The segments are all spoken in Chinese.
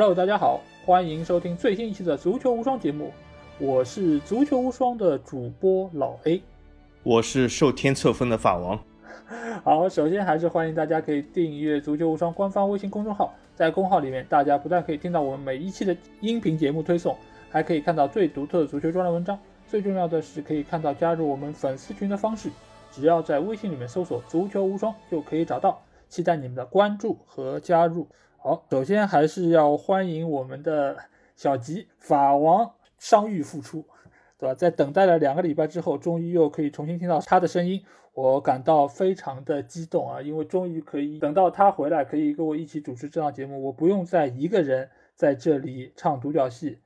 Hello，大家好，欢迎收听最新一期的《足球无双》节目，我是《足球无双》的主播老 A，我是受天册封的法王。好，首先还是欢迎大家可以订阅《足球无双》官方微信公众号，在公号里面，大家不但可以听到我们每一期的音频节目推送，还可以看到最独特的足球专栏文章，最重要的是可以看到加入我们粉丝群的方式，只要在微信里面搜索“足球无双”就可以找到，期待你们的关注和加入。好，首先还是要欢迎我们的小吉法王伤愈复出，对吧？在等待了两个礼拜之后，终于又可以重新听到他的声音，我感到非常的激动啊！因为终于可以等到他回来，可以跟我一起主持这档节目，我不用再一个人在这里唱独角戏。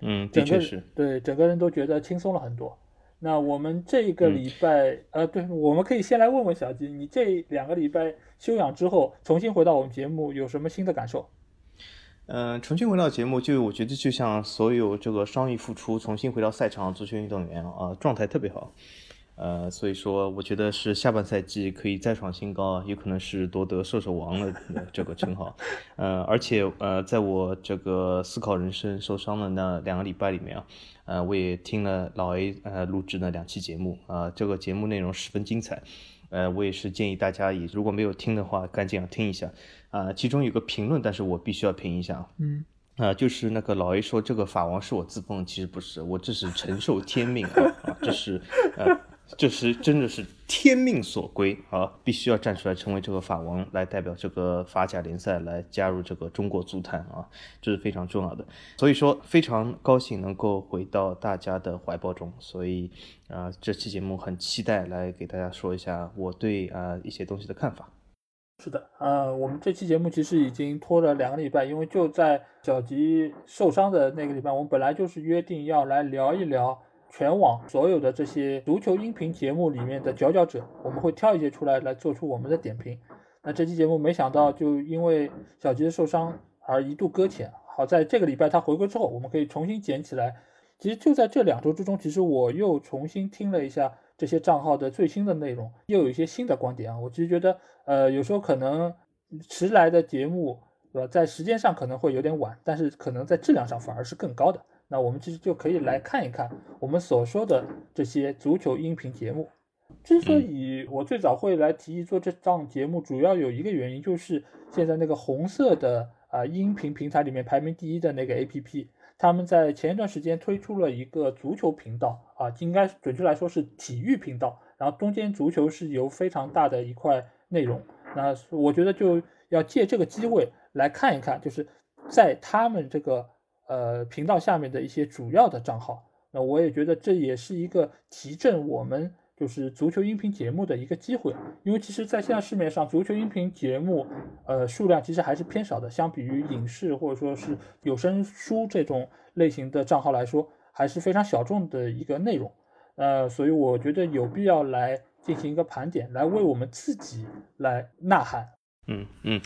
嗯，的确是对，整个人都觉得轻松了很多。那我们这个礼拜，呃，对，我们可以先来问问小吉，你这两个礼拜休养之后，重新回到我们节目，有什么新的感受？嗯，重新回到节目，就我觉得就像所有这个伤愈复出、重新回到赛场足球运动员啊，状态特别好。呃，所以说，我觉得是下半赛季可以再创新高，有可能是夺得射手王的这个称号。呃，而且呃，在我这个思考人生受伤的那两个礼拜里面啊，呃，我也听了老 A 呃录制的两期节目啊，这个节目内容十分精彩。呃，我也是建议大家也如果没有听的话，赶紧要听一下啊。其中有个评论，但是我必须要评一下。嗯。啊，就是那个老 A 说这个法王是我自封，其实不是，我这是承受天命啊，这是呃。这是真的是天命所归啊！必须要站出来成为这个法王，来代表这个法甲联赛来加入这个中国足坛啊，这是非常重要的。所以说非常高兴能够回到大家的怀抱中，所以啊，这期节目很期待来给大家说一下我对啊一些东西的看法。是的，呃，我们这期节目其实已经拖了两个礼拜，因为就在小吉受伤的那个礼拜，我们本来就是约定要来聊一聊。全网所有的这些足球音频节目里面的佼佼者，我们会挑一些出来来做出我们的点评。那这期节目没想到就因为小吉的受伤而一度搁浅。好在这个礼拜他回归之后，我们可以重新捡起来。其实就在这两周之中，其实我又重新听了一下这些账号的最新的内容，又有一些新的观点啊。我其实觉得，呃，有时候可能迟来的节目，对吧，在时间上可能会有点晚，但是可能在质量上反而是更高的。那我们其实就可以来看一看我们所说的这些足球音频节目。之所以我最早会来提议做这档节目，主要有一个原因，就是现在那个红色的啊音频平台里面排名第一的那个 APP，他们在前一段时间推出了一个足球频道啊，应该准确来说是体育频道，然后中间足球是由非常大的一块内容。那我觉得就要借这个机会来看一看，就是在他们这个。呃，频道下面的一些主要的账号，那我也觉得这也是一个提振我们就是足球音频节目的一个机会，因为其实，在现在市面上，足球音频节目，呃，数量其实还是偏少的，相比于影视或者说是有声书这种类型的账号来说，还是非常小众的一个内容，呃，所以我觉得有必要来进行一个盘点，来为我们自己来呐喊。嗯嗯，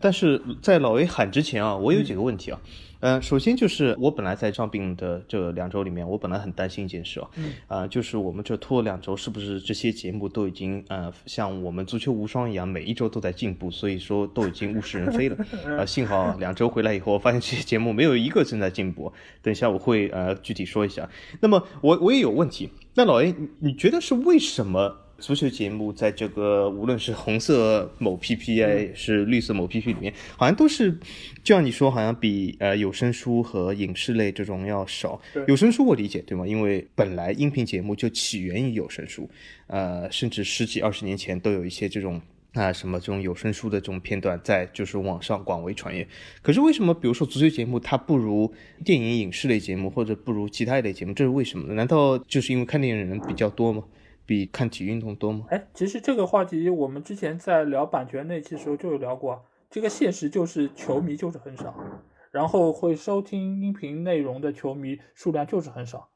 但是在老 A 喊之前啊，我有几个问题啊。嗯，首先就是我本来在伤病的这两周里面，我本来很担心一件事啊，啊，就是我们这拖了两周，是不是这些节目都已经呃像我们足球无双一样，每一周都在进步，所以说都已经物是人非了。啊，幸好两周回来以后，我发现这些节目没有一个正在进步。等一下我会呃具体说一下。那么我我也有问题，那老 A，你觉得是为什么？足球节目在这个无论是红色某 PPA 是绿色某 PP 里面，好像都是，就像你说，好像比呃有声书和影视类这种要少。有声书我理解，对吗？因为本来音频节目就起源于有声书，呃，甚至十几二十年前都有一些这种啊什么这种有声书的这种片段在就是网上广为传阅。可是为什么，比如说足球节目它不如电影影视类节目，或者不如其他一类节目？这是为什么？难道就是因为看电影的人比较多吗？比看体育运动多吗？哎，其实这个话题我们之前在聊版权那期时候就有聊过。这个现实就是球迷就是很少，然后会收听音频内容的球迷数量就是很少。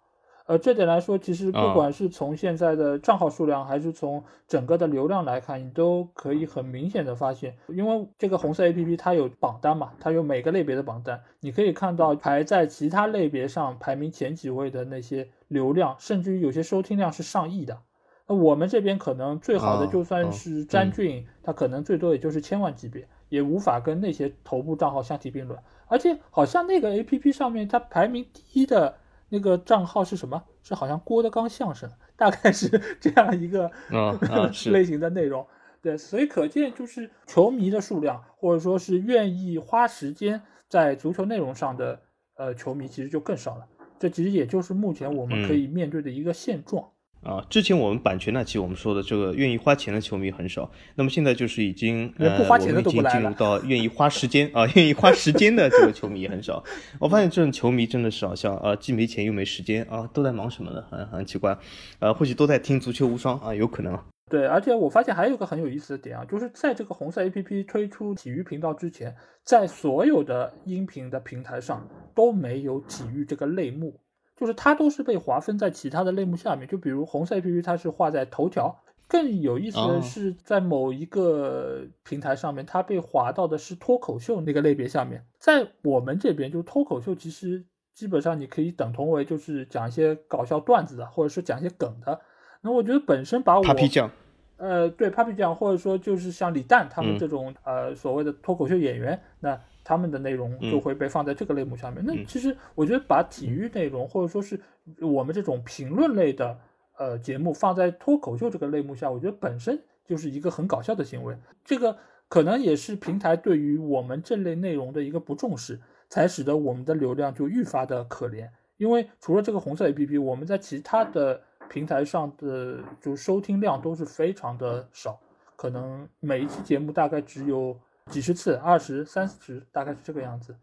呃，这点来说，其实不管是从现在的账号数量，还是从整个的流量来看，你都可以很明显的发现，因为这个红色 A P P 它有榜单嘛，它有每个类别的榜单，你可以看到排在其他类别上排名前几位的那些流量，甚至于有些收听量是上亿的。那我们这边可能最好的就算是詹俊，他可能最多也就是千万级别，也无法跟那些头部账号相提并论。而且好像那个 A P P 上面它排名第一的那个账号是什么？是好像郭德纲相声，大概是 这样一个 类型的内容。对，所以可见就是球迷的数量，或者说是愿意花时间在足球内容上的呃球迷，其实就更少了。这其实也就是目前我们可以面对的一个现状。啊，之前我们版权那期我们说的这个愿意花钱的球迷很少，那么现在就是已经呃，我们已经进入到愿意花时间 啊，愿意花时间的这个球迷也很少。我发现这种球迷真的是好像啊，既没钱又没时间啊，都在忙什么呢？很很奇怪，呃，或许都在听足球无双啊，有可能。对，而且我发现还有一个很有意思的点啊，就是在这个红色 APP 推出体育频道之前，在所有的音频的平台上都没有体育这个类目。就是它都是被划分在其他的类目下面，就比如红色 A P P 它是划在头条，更有意思的是在某一个平台上面，它被划到的是脱口秀那个类别下面。在我们这边，就脱口秀其实基本上你可以等同为就是讲一些搞笑段子的，或者是讲一些梗的。那我觉得本身把我，Papi 酱，呃，对 Papi 酱，或者说就是像李诞他们这种呃所谓的脱口秀演员，那。他们的内容就会被放在这个类目下面。那其实我觉得把体育内容或者说是我们这种评论类的呃节目放在脱口秀这个类目下，我觉得本身就是一个很搞笑的行为。这个可能也是平台对于我们这类内容的一个不重视，才使得我们的流量就愈发的可怜。因为除了这个红色 APP，我们在其他的平台上的就收听量都是非常的少，可能每一期节目大概只有。几十次，二十三十，大概是这个样子。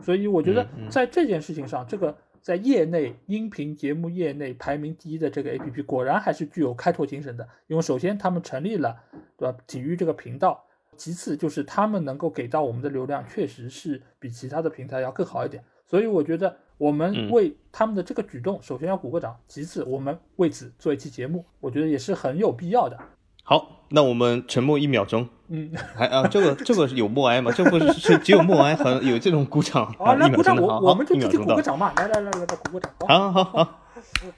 所以我觉得在这件事情上，这个在业内音频节目业内排名第一的这个 A P P，果然还是具有开拓精神的。因为首先他们成立了，对吧？体育这个频道，其次就是他们能够给到我们的流量，确实是比其他的平台要更好一点。所以我觉得我们为他们的这个举动，首先要鼓个掌，其次我们为此做一期节目，我觉得也是很有必要的。好，那我们沉默一秒钟。嗯，还啊，这个这个是有默哀吗？这不是是只有默哀和 有这种鼓掌啊？来鼓掌，我我们就自己鼓个掌嘛！来来来来来，鼓个掌。好好好，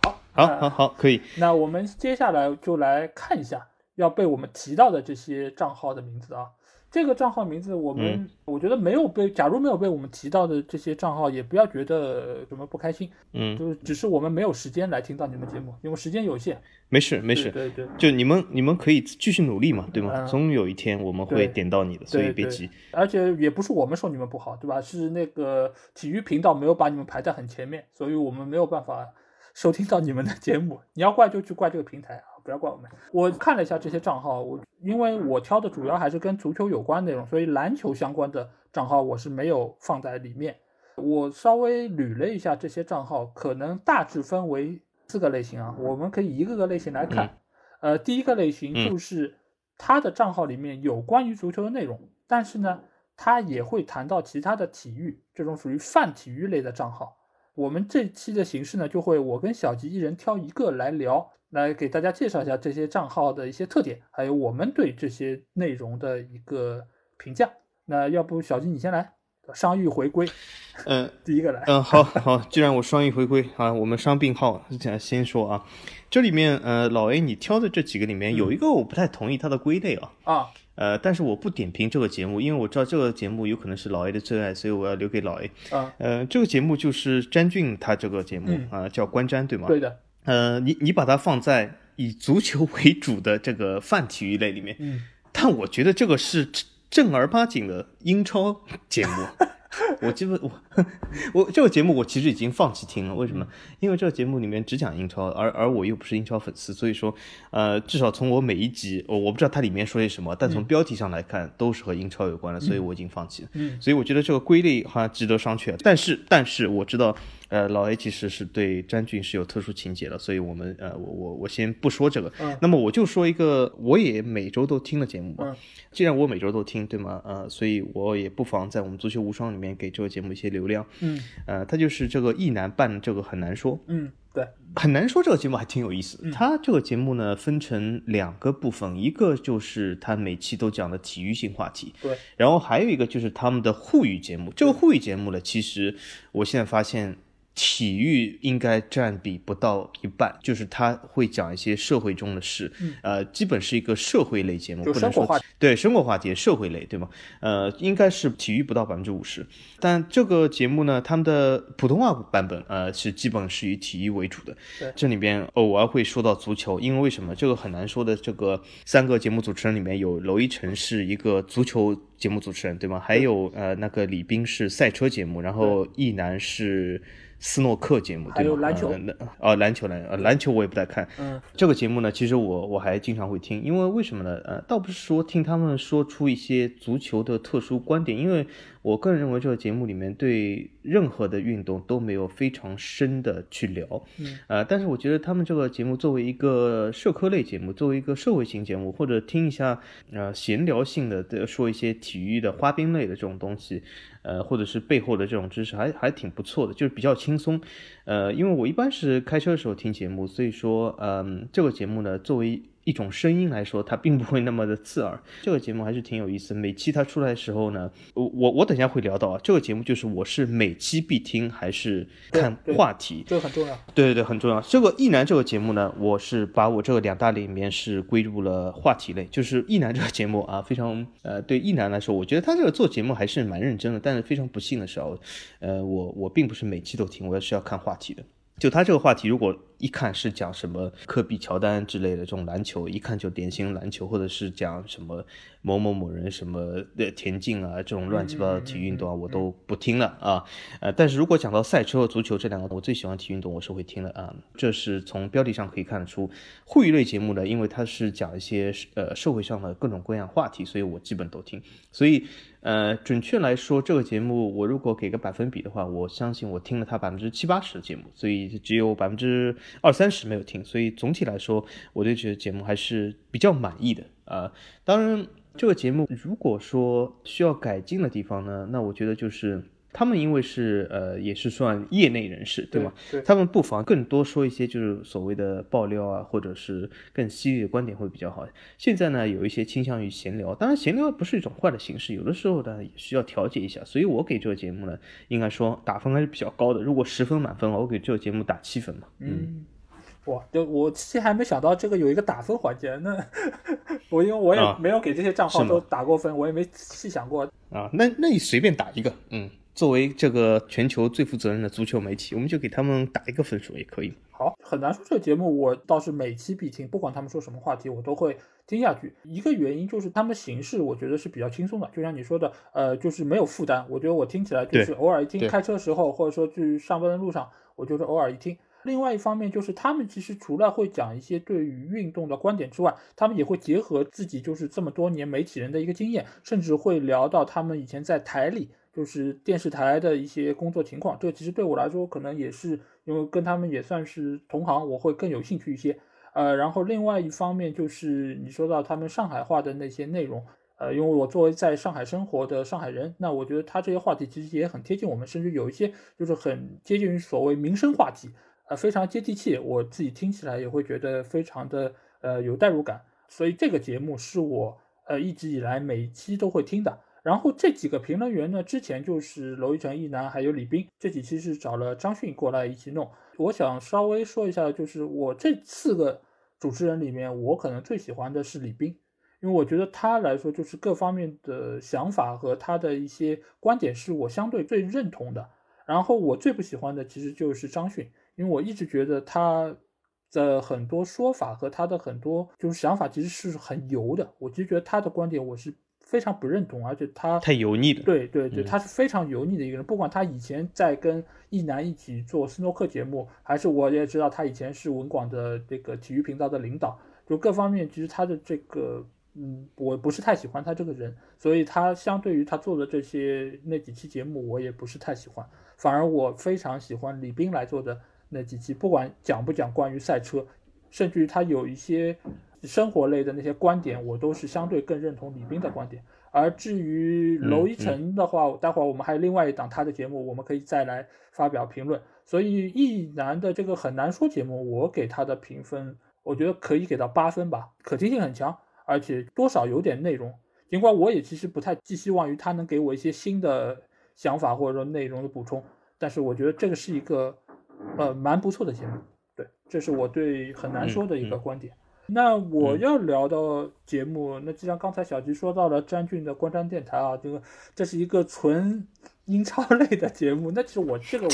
好，好好好，可以。那我们接下来就来看一下要被我们提到的这些账号的名字啊。这个账号名字，我们我觉得没有被，假如没有被我们提到的这些账号，也不要觉得什么不开心，嗯，就是只是我们没有时间来听到你们节目，因为时间有限。没事没事，对对，就你们你们可以继续努力嘛，对吗？总有一天我们会点到你的，所以别急。而且也不是我们说你们不好，对吧？是那个体育频道没有把你们排在很前面，所以我们没有办法收听到你们的节目。你要怪就去怪这个平台啊。不要怪我们。我看了一下这些账号，我因为我挑的主要还是跟足球有关内容，所以篮球相关的账号我是没有放在里面。我稍微捋了一下这些账号，可能大致分为四个类型啊，我们可以一个个类型来看。呃，第一个类型就是他的账号里面有关于足球的内容，但是呢，他也会谈到其他的体育，这种属于泛体育类的账号。我们这期的形式呢，就会我跟小吉一人挑一个来聊。来给大家介绍一下这些账号的一些特点，还有我们对这些内容的一个评价。那要不小吉你先来，商誉回归，嗯，第一个来，嗯，好好，既然我商誉回归啊，我们伤病号先说啊，这里面呃，老 A 你挑的这几个里面有一个我不太同意它的归类啊，啊，呃，但是我不点评这个节目，因为我知道这个节目有可能是老 A 的最爱，所以我要留给老 A。啊，呃，这个节目就是詹俊他这个节目啊，叫观瞻对吗？对的。呃，你你把它放在以足球为主的这个泛体育类里面，嗯，但我觉得这个是正儿八经的英超节目。我基本我我这个节目我其实已经放弃听了，为什么？因为这个节目里面只讲英超，而而我又不是英超粉丝，所以说，呃，至少从我每一集，我我不知道它里面说些什么，但从标题上来看都是和英超有关的，所以我已经放弃了。嗯，所以我觉得这个归类好像值得商榷。但是但是我知道。呃，老 A 其实是对詹俊是有特殊情节的，所以我们呃，我我我先不说这个，那么我就说一个，我也每周都听的节目吧。既然我每周都听，对吗？呃，所以我也不妨在我们足球无双里面给这个节目一些流量。嗯，呃，他就是这个一男半这个很难说。嗯，对，很难说这个节目还挺有意思。他这个节目呢分成两个部分，一个就是他每期都讲的体育性话题，对，然后还有一个就是他们的沪语节目。这个沪语节目呢，其实我现在发现。体育应该占比不到一半，就是他会讲一些社会中的事，呃，基本是一个社会类节目，不能说对生活话题、社会类，对吗？呃，应该是体育不到百分之五十。但这个节目呢，他们的普通话版本，呃，是基本是以体育为主的。这里边偶尔会说到足球，因为为什么？这个很难说的。这个三个节目主持人里面有娄艺晨是一个足球节目主持人，对吗？还有呃，那个李斌是赛车节目，然后易楠是。斯诺克节目，对有篮球，啊，篮球篮，呃，篮球我也不太看。嗯，这个节目呢，其实我我还经常会听，因为为什么呢？呃，倒不是说听他们说出一些足球的特殊观点，因为。我个人认为这个节目里面对任何的运动都没有非常深的去聊，嗯，呃，但是我觉得他们这个节目作为一个社科类节目，作为一个社会型节目，或者听一下，呃，闲聊性的的说一些体育的花边类的这种东西，呃，或者是背后的这种知识，还还挺不错的，就是比较轻松，呃，因为我一般是开车的时候听节目，所以说，嗯，这个节目呢，作为。一种声音来说，它并不会那么的刺耳。这个节目还是挺有意思。每期它出来的时候呢，我我我等下会聊到啊。这个节目就是我是每期必听还是看话题，这个很重要。对对对，很重要。这个一男这个节目呢，我是把我这个两大类里面是归入了话题类，就是一男这个节目啊，非常呃，对一男来说，我觉得他这个做节目还是蛮认真的。但是非常不幸的时候，呃，我我并不是每期都听，我也是要看话题的。就他这个话题，如果一看是讲什么科比、乔丹之类的这种篮球，一看就典型篮球，或者是讲什么某某某人什么的田径啊这种乱七八糟的体育运动啊，我都不听了啊。呃，但是如果讲到赛车和足球这两个，我最喜欢体育运动，我是会听的啊。这是从标题上可以看得出，互娱类节目呢，因为它是讲一些呃社会上的各种各样话题，所以我基本都听。所以。呃，准确来说，这个节目我如果给个百分比的话，我相信我听了他百分之七八十的节目，所以只有百分之二三十没有听。所以总体来说，我对这个节目还是比较满意的啊。当然，这个节目如果说需要改进的地方呢，那我觉得就是。他们因为是呃也是算业内人士，对吗？对，他们不妨更多说一些就是所谓的爆料啊，或者是更犀利的观点会比较好。现在呢，有一些倾向于闲聊，当然闲聊不是一种坏的形式，有的时候呢也需要调节一下。所以我给这个节目呢，应该说打分还是比较高的。如果十分满分，我给这个节目打七分嘛。嗯，哇，就我其实还没想到这个有一个打分环节，那 我因为我也没有给这些账号都打过分，我也没细想过啊。那那你随便打一个，嗯。作为这个全球最负责任的足球媒体，我们就给他们打一个分数也可以。好，很难说这个节目我倒是每期必听，不管他们说什么话题，我都会听下去。一个原因就是他们形式我觉得是比较轻松的，就像你说的，呃，就是没有负担。我觉得我听起来就是偶尔一听，开车时候或者说去上班的路上，我就是偶尔一听。另外一方面就是他们其实除了会讲一些对于运动的观点之外，他们也会结合自己就是这么多年媒体人的一个经验，甚至会聊到他们以前在台里。就是电视台的一些工作情况，这其实对我来说可能也是因为跟他们也算是同行，我会更有兴趣一些。呃，然后另外一方面就是你说到他们上海话的那些内容，呃，因为我作为在上海生活的上海人，那我觉得他这些话题其实也很贴近我们，甚至有一些就是很接近于所谓民生话题，呃，非常接地气，我自己听起来也会觉得非常的呃有代入感。所以这个节目是我呃一直以来每一期都会听的。然后这几个评论员呢，之前就是娄艺晨、一男还有李斌，这几期是找了张迅过来一起弄。我想稍微说一下，就是我这四个主持人里面，我可能最喜欢的是李斌，因为我觉得他来说就是各方面的想法和他的一些观点是我相对最认同的。然后我最不喜欢的其实就是张迅，因为我一直觉得他的很多说法和他的很多就是想法其实是很油的，我其实觉得他的观点我是。非常不认同，而且他太油腻了。对对对，他是非常油腻的一个人。不管他以前在跟一男一起做斯诺克节目，还是我也知道他以前是文广的这个体育频道的领导，就各方面其实他的这个，嗯，我不是太喜欢他这个人，所以他相对于他做的这些那几期节目，我也不是太喜欢。反而我非常喜欢李斌来做的那几期，不管讲不讲关于赛车，甚至于他有一些。生活类的那些观点，我都是相对更认同李斌的观点。而至于娄一晨的话，待会儿我们还有另外一档他的节目，我们可以再来发表评论。所以一男的这个很难说节目，我给他的评分，我觉得可以给到八分吧，可听性很强，而且多少有点内容。尽管我也其实不太寄希望于他能给我一些新的想法或者说内容的补充，但是我觉得这个是一个呃，蛮不错的节目。对，这是我对很难说的一个观点。那我要聊到节目，那既然刚才小吉说到了詹俊的观瞻电台啊，这个这是一个纯英超类的节目。那其实我这个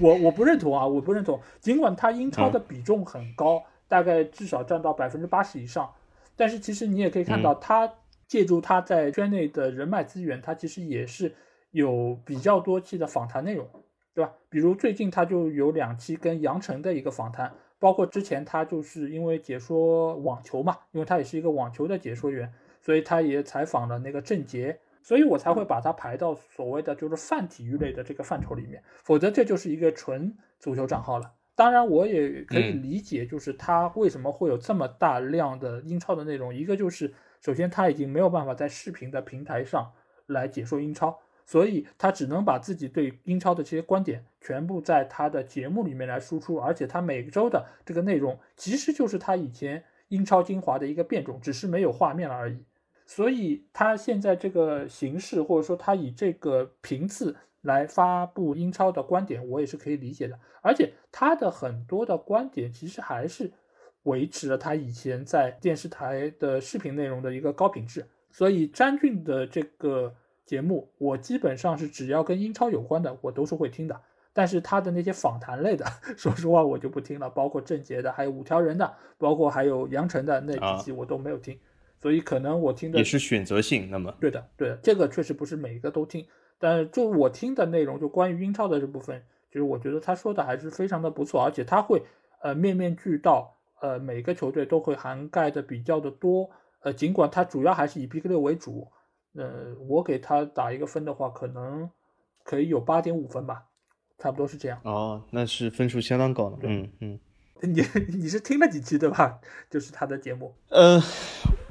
我我我不认同啊，我不认同。尽管他英超的比重很高，大概至少占到百分之八十以上，但是其实你也可以看到，他借助他在圈内的人脉资源，他其实也是有比较多期的访谈内容，对吧？比如最近他就有两期跟杨晨的一个访谈，包括之前他就是因为解说网球嘛，因为他也是一个网球的解说员，所以他也采访了那个郑洁，所以我才会把他排到所谓的就是泛体育类的这个范畴里面，否则这就是一个纯足球账号了。当然，我也可以嗯理解，就是他为什么会有这么大量的英超的内容。一个就是，首先他已经没有办法在视频的平台上来解说英超，所以他只能把自己对英超的这些观点全部在他的节目里面来输出，而且他每周的这个内容其实就是他以前英超精华的一个变种，只是没有画面了而已。所以他现在这个形式，或者说他以这个频次来发布英超的观点，我也是可以理解的。而且他的很多的观点其实还是维持了他以前在电视台的视频内容的一个高品质。所以詹俊的这个节目，我基本上是只要跟英超有关的，我都是会听的。但是他的那些访谈类的，说实话我就不听了，包括郑洁的，还有五条人的，包括还有杨晨的那几期我都没有听。所以可能我听的也是选择性。那么，对的，对的，这个确实不是每一个都听，但是就我听的内容，就关于英超的这部分，就是我觉得他说的还是非常的不错，而且他会呃面面俱到，呃每个球队都会涵盖的比较的多，呃尽管他主要还是以 Big 六为主，呃我给他打一个分的话，可能可以有八点五分吧，差不多是这样。哦，那是分数相当高的。嗯嗯。你你是听了几期对吧？就是他的节目。呃，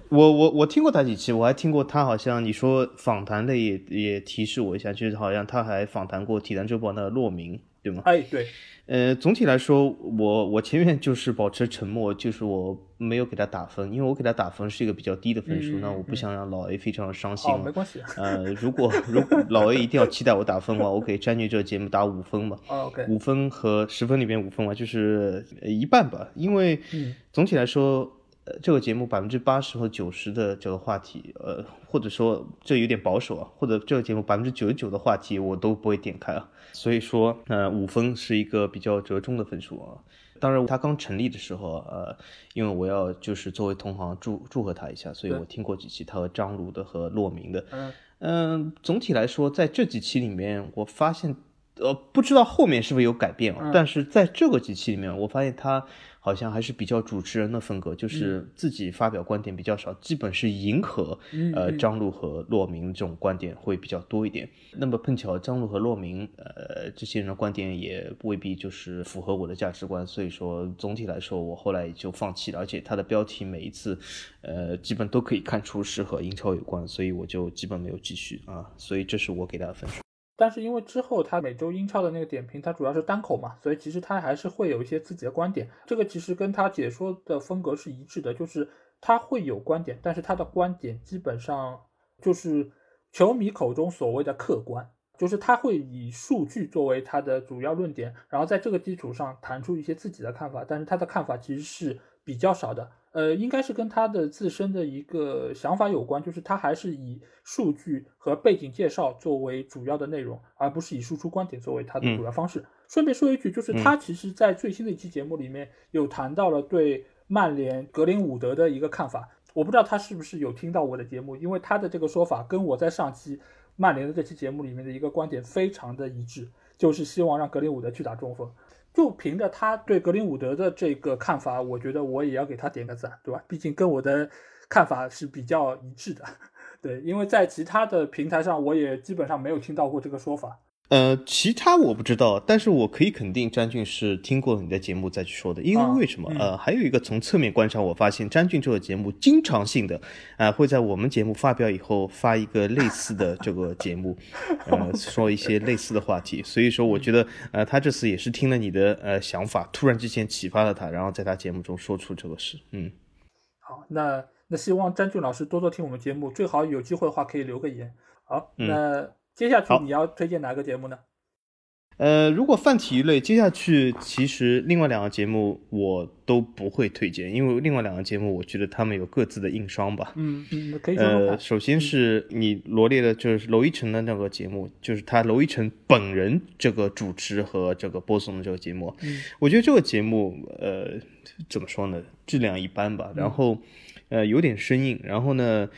我我我听过他几期，我还听过他好像你说访谈类也也提示我一下，就是好像他还访谈过《体坛周报》的骆明，对吗？哎，对，呃，总体来说，我我前面就是保持沉默，就是我没有给他打分，因为我给他打分是一个比较低的分数，嗯那我不想让老 A 非常的伤心没关系。呃，如果如果老 A 一定要期待我打分的话，我给詹俊这个节目打五分吧。哦，OK，五分和十分里面五分嘛，就是呃一半吧。因为嗯总体来说，呃，这个节目百分之八十和九十的这个话题，呃，或者说这有点保守啊，或者这个节目百分之九十九的话题我都不会点开啊。所以说，呃，五分是一个比较折中的分数啊。当然，他刚成立的时候，呃，因为我要就是作为同行祝祝贺他一下，所以我听过几期他和张璐的和骆明的。嗯嗯，总体来说，在这几期里面，我发现，呃，不知道后面是不是有改变啊？嗯但是在这个几期里面，我发现他好像还是比较主持人的风格，就是自己发表观点比较少，基本是迎合呃张璐和骆明这种观点会比较多一点。那么碰巧张璐和骆明，呃，这些人的观点也未必就是符合我的价值观，所以说总体来说，我后来也就放弃了。而且他的标题每一次，呃，基本都可以看出是和英超有关，所以我就基本没有继续啊。所以这是我给他的分数。但是因为之后他每周英超的那个点评，他主要是单口嘛，所以其实他还是会有一些自己的观点。这个其实跟他解说的风格是一致的，就是他会有观点，但是他的观点基本上就是球迷口中所谓的客观，就是他会以数据作为他的主要论点，然后在这个基础上谈出一些自己的看法，但是他的看法其实是比较少的。呃，应该是跟他的自身的一个想法有关，就是他还是以数据和背景介绍作为主要的内容，而不是以输出观点作为他的主要方式。顺便说一句，就是他其实在最新的一期节目里面有谈到了对曼联格林伍德的一个看法，我不知道他是不是有听到我的节目，因为他的这个说法跟我在上期曼联的这期节目里面的一个观点非常的一致，就是希望让格林伍德去打中锋。就凭着他对格林伍德的这个看法，我觉得我也要给他点个赞，对吧？毕竟跟我的看法是比较一致的，对，因为在其他的平台上，我也基本上没有听到过这个说法。呃，其他我不知道，但是我可以肯定詹俊是听过你的节目再去说的，因为为什么？嗯、呃，还有一个从侧面观察，我发现詹俊这个节目经常性的，啊、呃，会在我们节目发表以后发一个类似的这个节目，呃，说一些类似的话题，所以说我觉得，呃，他这次也是听了你的呃想法，突然之间启发了他，然后在他节目中说出这个事，嗯，好，那那希望詹俊老师多多听我们节目，最好有机会的话可以留个言。好，嗯、那。接下去你要推荐哪个节目呢？呃，如果泛体育类，接下去其实另外两个节目我都不会推荐，因为另外两个节目我觉得他们有各自的硬伤吧。嗯嗯，可以说呃，首先是你罗列的，就是娄一晨的那个节目，就是他娄一晨本人这个主持和这个播送的这个节目，嗯我觉得这个节目呃怎么说呢，质量一般吧，然后呃有点生硬，然后呢。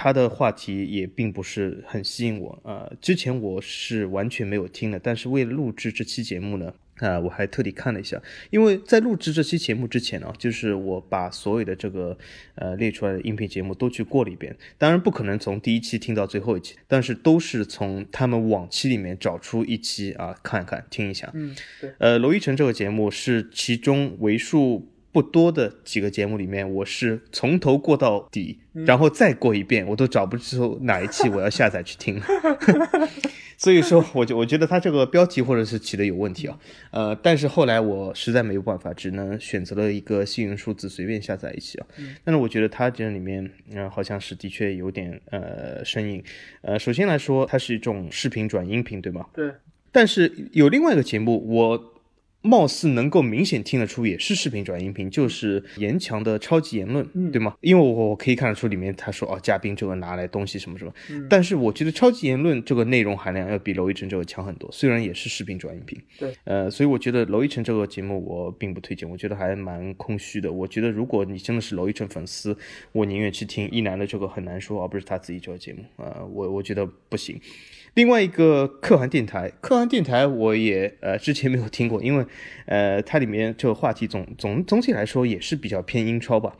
他的话题也并不是很吸引我，呃，之前我是完全没有听的，但是为了录制这期节目呢，啊、我还特地看了一下，因为在录制这期节目之前呢，就是我把所有的这个呃列出来的音频节目都去过了一遍，当然不可能从第一期听到最后一期，但是都是从他们往期里面找出一期啊看一看听一下。嗯，对，呃，罗一晨这个节目是其中为数不多的几个节目里面，我是从头过到底，然后再过一遍，我都找不出哪一期我要下载去听。所以说，我就我觉得他这个标题或者是起的有问题啊，呃，但是后来我实在没有办法，只能选择了一个幸运数字随便下载一期啊。但是我觉得它这里面，嗯、好像是的确有点呃生硬。呃，首先来说，它是一种视频转音频，对吗？对，但是有另外一个节目，我貌似能够明显听得出也是视频转音频，就是严强的超级言论，对吗？因为我我可以看得出里面他说哦，嘉宾这个拿来东西什么什么，但是我觉得超级言论这个内容含量要比娄艺晨这个强很多，虽然也是视频转音频，对，呃，所以我觉得娄艺晨这个节目我并不推荐，我觉得还蛮空虚的。我觉得如果你真的是娄艺晨粉丝，我宁愿去听一男的这个很难说，而不是他自己这个节目，呃，我我觉得不行。另外一个可汗电台，可汗电台我也呃之前没有听过，因为呃它里面这个话题总总总体来说也是比较偏英超吧。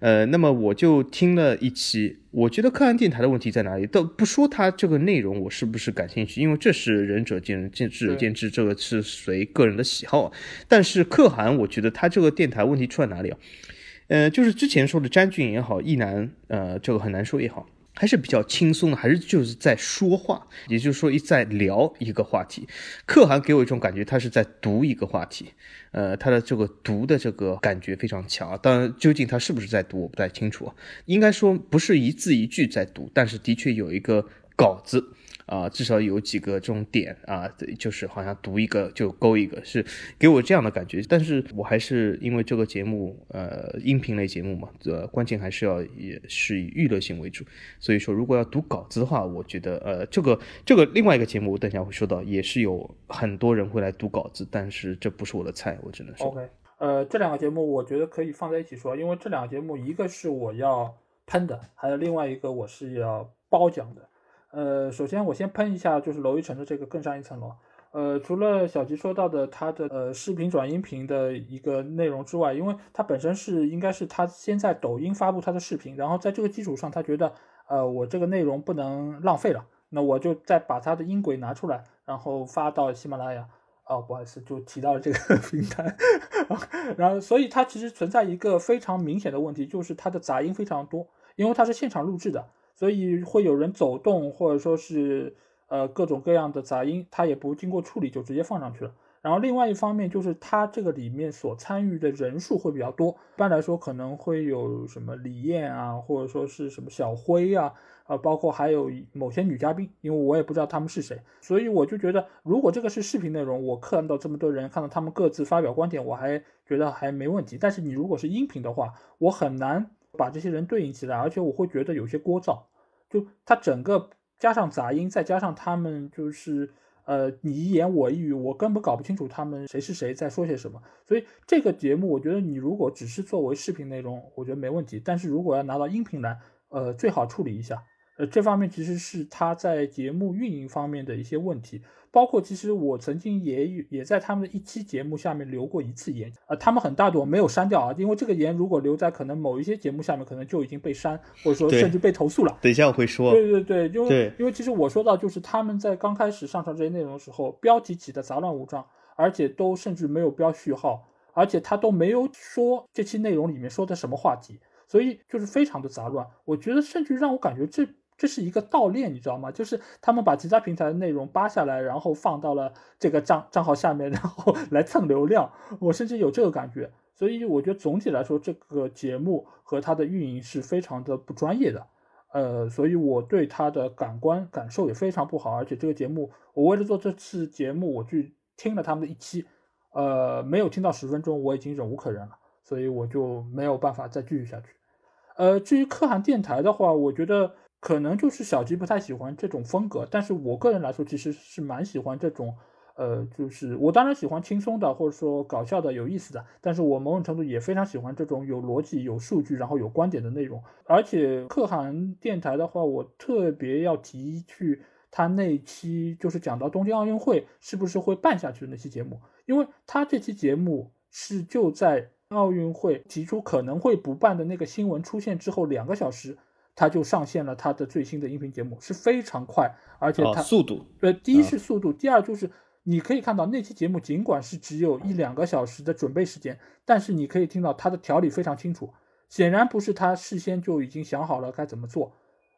呃，那么我就听了一期，我觉得可汗电台的问题在哪里？都不说它这个内容我是不是感兴趣，因为这是仁者见仁，见智者见智，这个是随个人的喜好。但是可汗，我觉得他这个电台问题出在哪里啊？呃，就是之前说的詹俊也好，一男呃这个很难说也好。还是比较轻松的，还是就是在说话，也就是说一在聊一个话题。可汗给我一种感觉，他是在读一个话题，呃，他的这个读的这个感觉非常强。当然，究竟他是不是在读，我不太清楚。应该说不是一字一句在读，但是的确有一个稿子。啊、至少有几个这种点啊，就是好像读一个就勾一个，是给我这样的感觉。但是我还是因为这个节目，呃，音频类节目嘛，呃，关键还是要也是以娱乐性为主。所以说，如果要读稿子的话，我觉得，呃，这个这个另外一个节目，我等一下会说到，也是有很多人会来读稿子，但是这不是我的菜，我只能说。OK，呃，这两个节目我觉得可以放在一起说，因为这两个节目一个是我要喷的，还有另外一个我是要褒奖的。呃，首先我先喷一下，就是娄艺晨的这个更上一层楼。呃，除了小吉说到的他的呃视频转音频的一个内容之外，因为他本身是应该是他先在抖音发布他的视频，然后在这个基础上，他觉得呃我这个内容不能浪费了，那我就再把他的音轨拿出来，然后发到喜马拉雅。哦，不好意思，就提到了这个 平台，然后所以它其实存在一个非常明显的问题，就是它的杂音非常多，因为它是现场录制的，所以会有人走动或者说是呃各种各样的杂音，它也不经过处理就直接放上去了。然后另外一方面就是它这个里面所参与的人数会比较多，一般来说可能会有什么李艳啊，或者说是什么小辉啊，呃，包括还有某些女嘉宾，因为我也不知道他们是谁，所以我就觉得如果这个是视频内容，我看到这么多人，看到他们各自发表观点，我还觉得还没问题。但是你如果是音频的话，我很难把这些人对应起来，而且我会觉得有些聒噪，就它整个加上杂音，再加上他们就是。呃，你一言我一语，我根本搞不清楚他们谁是谁在说些什么。所以这个节目，我觉得你如果只是作为视频内容，我觉得没问题。但是如果要拿到音频来，呃，最好处理一下。呃，这方面其实是他在节目运营方面的一些问题，包括其实我曾经也有也在他们的一期节目下面留过一次言，呃，他们很大度没有删掉啊，因为这个言如果留在可能某一些节目下面，可能就已经被删，或者说甚至被投诉了。等一下我会说。对对对，因为因为其实我说到就是他们在刚开始上传这些内容的时候，标题起的杂乱无章，而且都甚至没有标序号，而且他都没有说这期内容里面说的什么话题，所以就是非常的杂乱。我觉得甚至让我感觉这。这是一个盗链，你知道吗？就是他们把其他平台的内容扒下来，然后放到了这个账账号下面，然后来蹭流量。我甚至有这个感觉，所以我觉得总体来说，这个节目和它的运营是非常的不专业的。呃，所以我对它的感官感受也非常不好，而且这个节目，我为了做这次节目，我去听了他们的一期，呃，没有听到十分钟，我已经忍无可忍了，所以我就没有办法再继续下去。呃，至于可汗电台的话，我觉得可能就是小吉不太喜欢这种风格，但是我个人来说，其实是蛮喜欢这种。呃，就是我当然喜欢轻松的，或者说搞笑的、有意思的，但是我某种程度也非常喜欢这种有逻辑、有数据，然后有观点的内容。而且可汗电台的话，我特别要提一句他那期就是讲到东京奥运会是不是会办下去的那期节目，因为他这期节目是就在奥运会提出可能会不办的那个新闻出现之后两个小时，他就上线了他的最新的音频节目，是非常快，而且他速度，呃，第一是速度，第二就是。你可以看到那期节目，尽管是只有一两个小时的准备时间，但是你可以听到他的条理非常清楚，显然不是他事先就已经想好了该怎么做，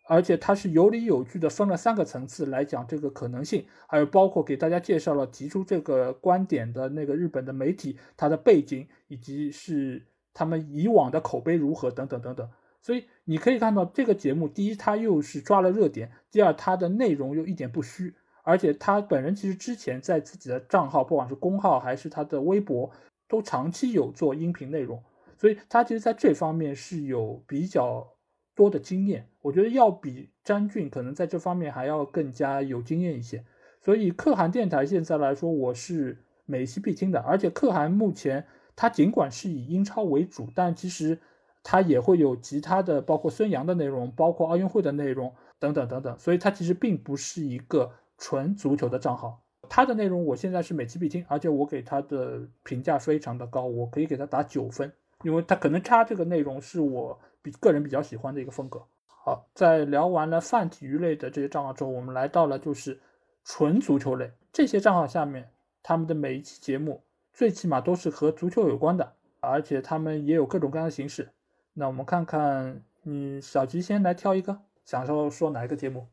而且他是有理有据的分了三个层次来讲这个可能性，还有包括给大家介绍了提出这个观点的那个日本的媒体，它的背景以及是他们以往的口碑如何等等等等。所以你可以看到这个节目，第一它又是抓了热点，第二它的内容又一点不虚。而且他本人其实之前在自己的账号，不管是公号还是他的微博，都长期有做音频内容，所以他其实在这方面是有比较多的经验。我觉得要比詹俊可能在这方面还要更加有经验一些。所以可汗电台现在来说，我是每期必听的。而且可汗目前他尽管是以英超为主，但其实他也会有其他的，包括孙杨的内容，包括奥运会的内容等等等等。所以他其实并不是一个。纯足球的账号，它的内容我现在是每期必听，而且我给它的评价非常的高，我可以给它打九分，因为它可能它这个内容是我比个人比较喜欢的一个风格。好，在聊完了泛体育类的这些账号之后，我们来到了就是纯足球类这些账号下面，他们的每一期节目最起码都是和足球有关的，而且他们也有各种各样的形式。那我们看看，嗯，小吉先来挑一个，想说说哪一个节目？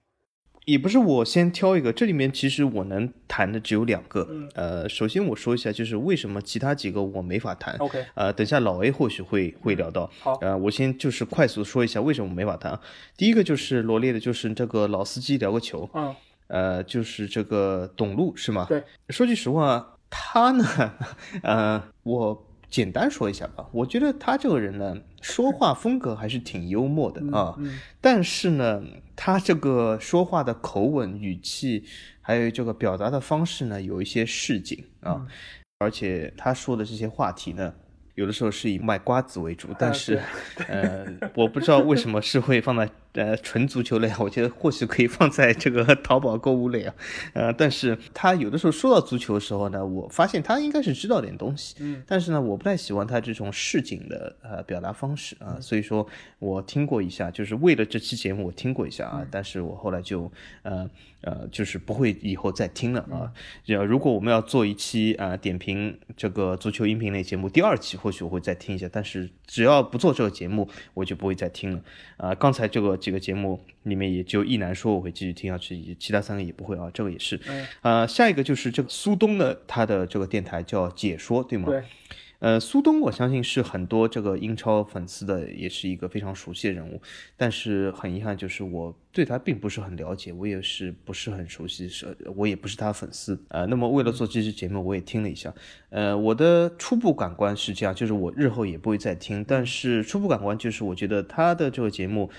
也不是我先挑一个，这里面其实我能谈的只有两个。呃，首先我说一下，就是为什么其他几个我没法谈。OK，呃，等下老 A 或许会会聊到。好，呃，我先就是快速说一下为什么没法谈。第一个就是罗列的，就是这个老司机聊个球。嗯，呃，就是这个董路是吗？对。说句实话，他呢，呃，我。简单说一下吧，我觉得他这个人呢，说话风格还是挺幽默的啊。但是呢，他这个说话的口吻、语气，还有这个表达的方式呢，有一些市井啊。而且他说的这些话题呢。有的时候是以卖瓜子为主，但是，呃，我不知道为什么是会放在呃纯足球类，我觉得或许可以放在这个淘宝购物类啊，呃，但是他有的时候说到足球的时候呢，我发现他应该是知道点东西，嗯，但是呢，我不太喜欢他这种市井的呃表达方式啊，所以说我听过一下，就是为了这期节目我听过一下啊，但是我后来就呃。呃，就是不会以后再听了啊。要如果我们要做一期啊点评这个足球音频类节目，第二期或许我会再听一下。但是只要不做这个节目，我就不会再听了啊。刚才这个几个节目里面，也就一难说我会继续听下去，其他三个也不会啊。这个也是。呃，下一个就是这个苏东的他的这个电台叫解说，对吗？对。呃，苏东，我相信是很多这个英超粉丝的，也是一个非常熟悉的人物。但是很遗憾，就是我对他并不是很了解，我也是不是很熟悉，是，我也不是他粉丝。呃，那么为了做这期节目，我也听了一下。呃，我的初步感官是这样，就是我日后也不会再听。但是初步感官就是，我觉得他的这个节目。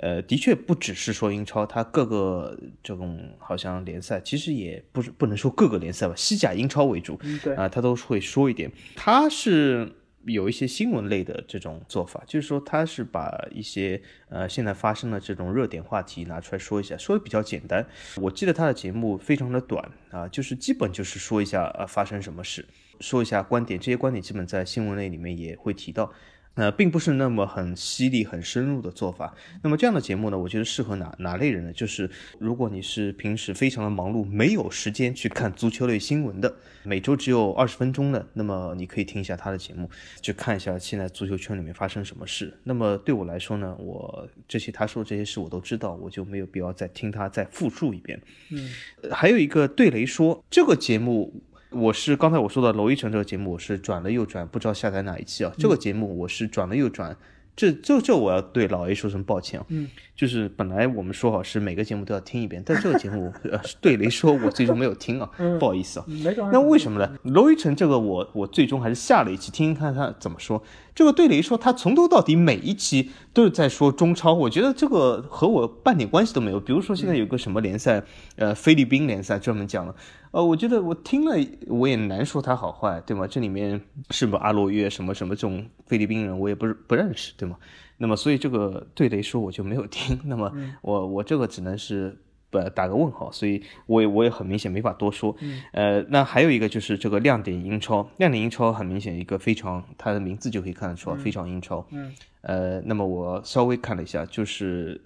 呃，的确不只是说英超，他各个这种好像联赛，其实也不是不能说各个联赛吧，西甲、英超为主，对啊，他都会说一点。他是有一些新闻类的这种做法，就是说他是把一些呃现在发生的这种热点话题拿出来说一下，说的比较简单。我记得他的节目非常的短啊，就是基本就是说一下呃发生什么事，说一下观点，这些观点基本在新闻类里面也会提到。呃，并不是那么很犀利、很深入的做法。那么这样的节目呢，我觉得适合哪哪类人呢？就是如果你是平时非常的忙碌，没有时间去看足球类新闻的，每周只有二十分钟的，那么你可以听一下他的节目，去看一下现在足球圈里面发生什么事。那么对我来说呢，我这些他说的这些事我都知道，我就没有必要再听他再复述一遍。嗯，还有一个对雷说这个节目。我是刚才我说的娄一成这个节目，我是转了又转，不知道下载哪一期啊？这个节目我是转了又转，这这这我要对老 A 说声抱歉啊。嗯，就是本来我们说好是每个节目都要听一遍，但这个节目呃对雷说，我最终没有听啊，不好意思啊。那为什么呢？娄一晨这个我我最终还是下了一期听听看他怎么说。这个对雷说，他从头到底每一期都是在说中超，我觉得这个和我半点关系都没有。比如说现在有个什么联赛，呃，菲律宾联赛专门讲了，呃，我觉得我听了我也难说它好坏，对吗？这里面是不是阿罗约什么什么这种菲律宾人，我也不是不认识，对吗？那么，所以这个对雷说我就没有听。那么，我我这个只能是不打个问号。所以，我也我也很明显没法多说。呃，那还有一个就是这个亮点英超，亮点英超很明显一个非常，它的名字就可以看得出来非常英超。嗯。呃，那么我稍微看了一下，就是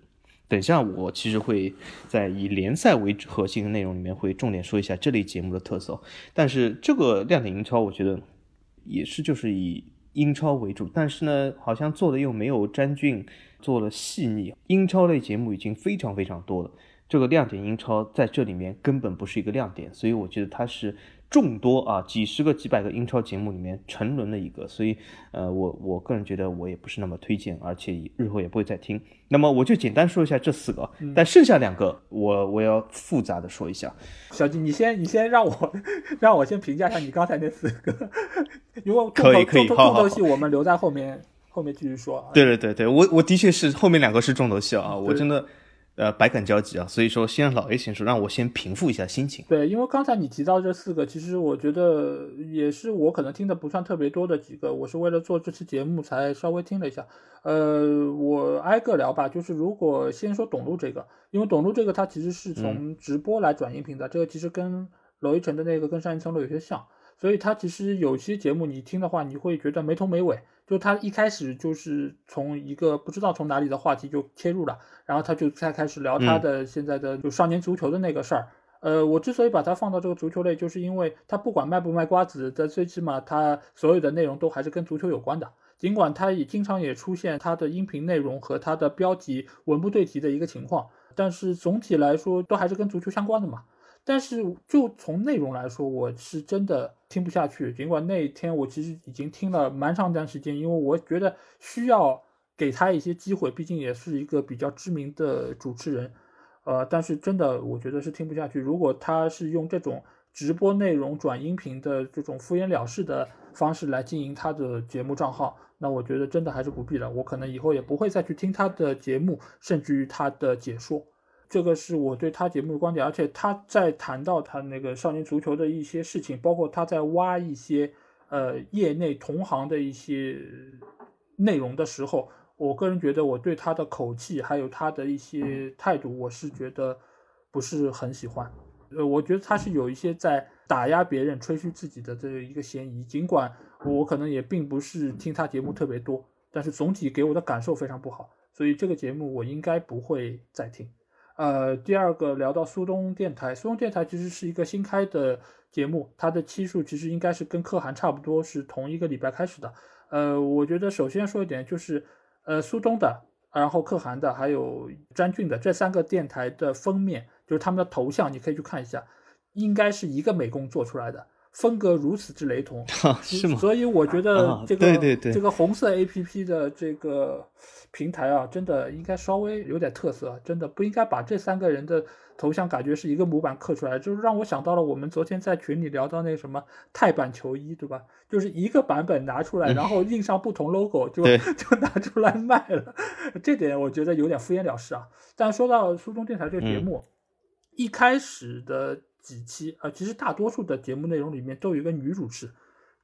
等下我其实会在以联赛为核心的内容里面会重点说一下这类节目的特色。但是这个亮点英超，我觉得也是就是以。英超为主，但是呢，好像做的又没有詹俊做的细腻。英超类节目已经非常非常多了，这个亮点英超在这里面根本不是一个亮点，所以我觉得它是。众多啊，几十个、几百个英超节目里面沉沦的一个，所以，呃，我我个人觉得我也不是那么推荐，而且日后也不会再听。那么我就简单说一下这四个，但剩下两个我我要复杂的说一下。小季，你先你先让我让我先评价一下你刚才那四个，因为可以可以，重头戏我们留在后面后面继续说。对对对对，我我的确是后面两个是重头戏啊，我真的。呃，百感交集啊，所以说先让老 A 先说，让我先平复一下心情。对，因为刚才你提到这四个，其实我觉得也是我可能听的不算特别多的几个，我是为了做这期节目才稍微听了一下。呃，我挨个聊吧，就是如果先说董路这个，因为董路这个它其实是从直播来转音频的，这个其实跟娄一晨的那个跟上一层楼有些像，所以它其实有些节目你听的话，你会觉得没头没尾。就他一开始就是从一个不知道从哪里的话题就切入了，然后他就才开始聊他的现在的就少年足球的那个事儿。呃，我之所以把它放到这个足球类，就是因为他不管卖不卖瓜子，在最起码他所有的内容都还是跟足球有关的。尽管他也经常也出现他的音频内容和他的标题文不对题的一个情况，但是总体来说都还是跟足球相关的嘛。但是就从内容来说，我是真的听不下去。尽管那一天我其实已经听了蛮长一段时间，因为我觉得需要给他一些机会，毕竟也是一个比较知名的主持人。呃，但是真的我觉得是听不下去。如果他是用这种直播内容转音频的这种敷衍了事的方式来经营他的节目账号，那我觉得真的还是不必了。我可能以后也不会再去听他的节目，甚至于他的解说。这个是我对他节目的观点，而且他在谈到他那个少年足球的一些事情，包括他在挖一些呃业内同行的一些内容的时候，我个人觉得我对他的口气还有他的一些态度，我是觉得不是很喜欢。呃，我觉得他是有一些在打压别人、吹嘘自己的这一个嫌疑。尽管我可能也并不是听他节目特别多，但是总体给我的感受非常不好，所以这个节目我应该不会再听。呃，第二个聊到苏东电台，苏东电台其实是一个新开的节目，它的期数其实应该是跟可汗差不多，是同一个礼拜开始的。呃，我觉得首先说一点就是，呃，苏东的，然后可汗的，还有詹俊的这三个电台的封面，就是他们的头像，你可以去看一下，应该是一个美工做出来的。风格如此之雷同，是吗？所以我觉得这个对对对，这个红色 A P P 的这个平台啊，真的应该稍微有点特色，真的不应该把这三个人的头像感觉是一个模板刻出来，就是让我想到了我们昨天在群里聊到那什么泰版球衣，对吧？就是一个版本拿出来，然后印上不同 logo 就 就拿出来卖了，这点我觉得有点敷衍了事啊。但说到苏中电台这个节目，一开始的。几期啊，其实大多数的节目内容里面都有一个女主持，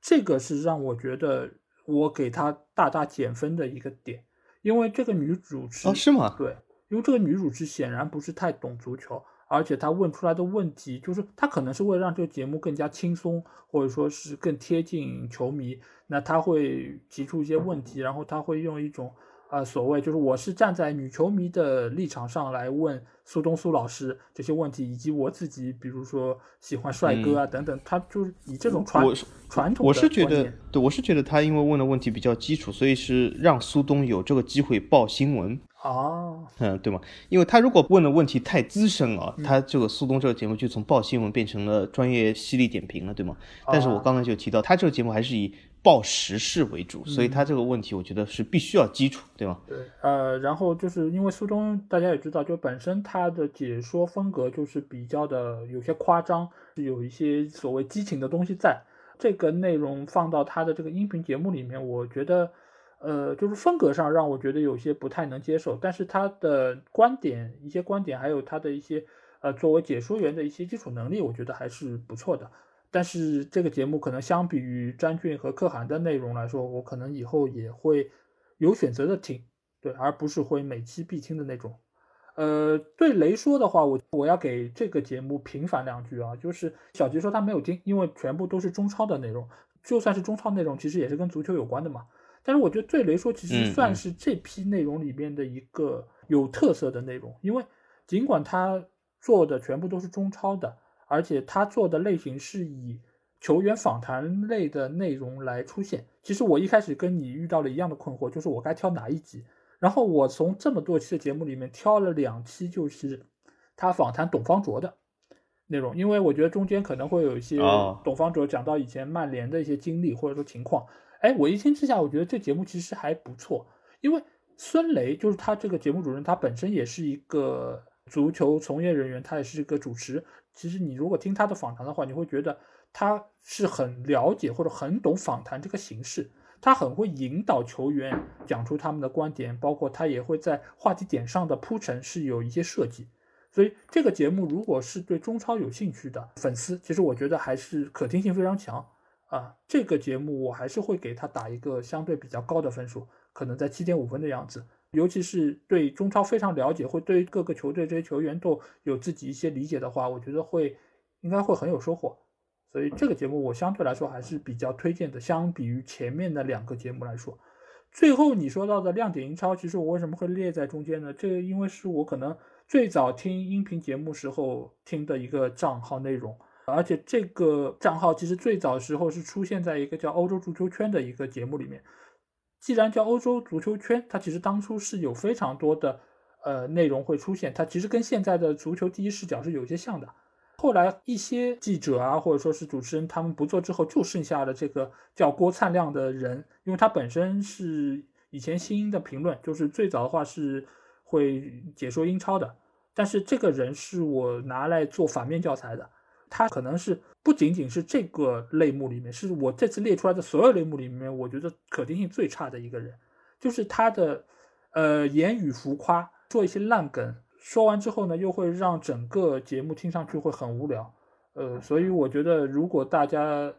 这个是让我觉得我给她大大减分的一个点，因为这个女主持哦是吗？对，因为这个女主持显然不是太懂足球，而且她问出来的问题，就是她可能是为了让这个节目更加轻松，或者说是更贴近球迷，那她会提出一些问题，然后她会用一种。啊，所谓就是我是站在女球迷的立场上来问苏东苏老师这些问题，以及我自己，比如说喜欢帅哥啊等等，他就是以这种传传统。我是觉得，对，我是觉得他因为问的问题比较基础，所以是让苏东有这个机会报新闻。哦，嗯，对吗？因为他如果问的问题太资深啊，他这个苏东这个节目就从报新闻变成了专业犀利点评了，对吗？但是我刚才就提到，他这个节目还是以。报时事为主，所以他这个问题我觉得是必须要基础，对吗？对，呃，然后就是因为书中大家也知道，就本身他的解说风格就是比较的有些夸张，是有一些所谓激情的东西在。这个内容放到他的这个音频节目里面，我觉得，呃，就是风格上让我觉得有些不太能接受。但是他的观点，一些观点，还有他的一些，呃，作为解说员的一些基础能力，我觉得还是不错的。但是这个节目可能相比于詹俊和可汗的内容来说，我可能以后也会有选择的听，对，而不是会每期必听的那种。呃，对雷说的话，我我要给这个节目平反两句啊，就是小吉说他没有听，因为全部都是中超的内容，就算是中超内容，其实也是跟足球有关的嘛。但是我觉得对雷说，其实算是这批内容里面的一个有特色的内容，因为尽管他做的全部都是中超的，而且他做的类型是以球员访谈类的内容来出现。其实我一开始跟你遇到了一样的困惑，就是我该挑哪一集。然后我从这么多期的节目里面挑了两期，就是他访谈董方卓的内容，因为我觉得中间可能会有一些董方卓讲到以前曼联的一些经历或者说情况。哎，我一听之下，我觉得这节目其实还不错，因为孙雷就是他这个节目主任，他本身也是一个足球从业人员，他也是一个主持。其实你如果听他的访谈的话，你会觉得他是很了解或者很懂访谈这个形式。他很会引导球员讲出他们的观点，包括他也会在话题点上的铺陈是有一些设计，所以这个节目如果是对中超有兴趣的粉丝，其实我觉得还是可听性非常强啊。这个节目我还是会给他打一个相对比较高的分数，可能在七点五分的样子。尤其是对中超非常了解，会对各个球队这些球员都有自己一些理解的话，我觉得会应该会很有收获。所以这个节目我相对来说还是比较推荐的，相比于前面的两个节目来说。最后你说到的亮点英超，其实我为什么会列在中间呢？这因为是我可能最早听音频节目时候听的一个账号内容，而且这个账号其实最早时候是出现在一个叫欧洲足球圈的一个节目里面。既然叫欧洲足球圈，它其实当初是有非常多的呃内容会出现，它其实跟现在的足球第一视角是有些像的。后来一些记者啊，或者说是主持人，他们不做之后，就剩下了这个叫郭灿亮的人，因为他本身是以前新英的评论，就是最早的话是会解说英超的，但是这个人是我拿来做反面教材的，他可能是不仅仅是这个类目里面，是我这次列出来的所有类目里面，我觉得可听性最差的一个人，就是他的呃言语浮夸，做一些烂梗。说完之后呢，又会让整个节目听上去会很无聊，呃，所以我觉得如果大家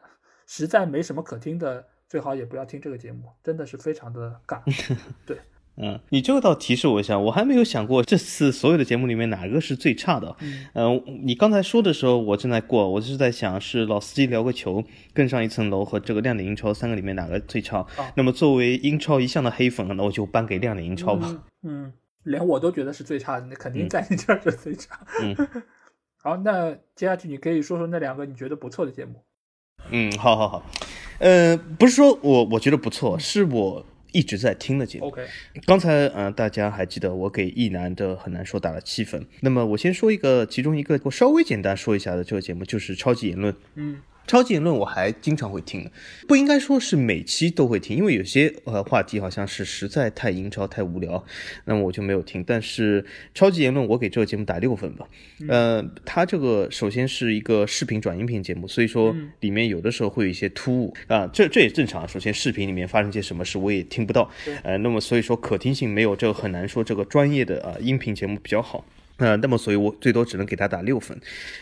实在没什么可听的，最好也不要听这个节目，真的是非常的尬。对，嗯，你这个倒提示我一下，我还没有想过这次所有的节目里面哪个是最差的。嗯，你刚才说的时候，我正在过，我是在想是老司机聊个球、更上一层楼和这个亮点英超三个里面哪个最差。那么作为英超一向的黑粉，那我就颁给亮点英超吧。嗯。连我都觉得是最差的，那肯定在你这儿是最差。嗯，好，那接下去你可以说说那两个你觉得不错的节目。嗯，好好好，呃，不是说我我觉得不错，是我一直在听的节目。OK，刚才呃大家还记得我给一男的很难说打了七分，那么我先说一个，其中一个我稍微简单说一下的这个节目就是超级言论。嗯。超级言论我还经常会听，不应该说是每期都会听，因为有些呃话题好像是实在太英超太无聊，那么我就没有听。但是超级言论我给这个节目打六分吧，呃，它这个首先是一个视频转音频节目，所以说里面有的时候会有一些突兀啊，这这也正常。首先视频里面发生些什么事我也听不到，呃，那么所以说可听性没有这个很难说这个专业的啊音频节目比较好。呃，那么所以我最多只能给他打六分。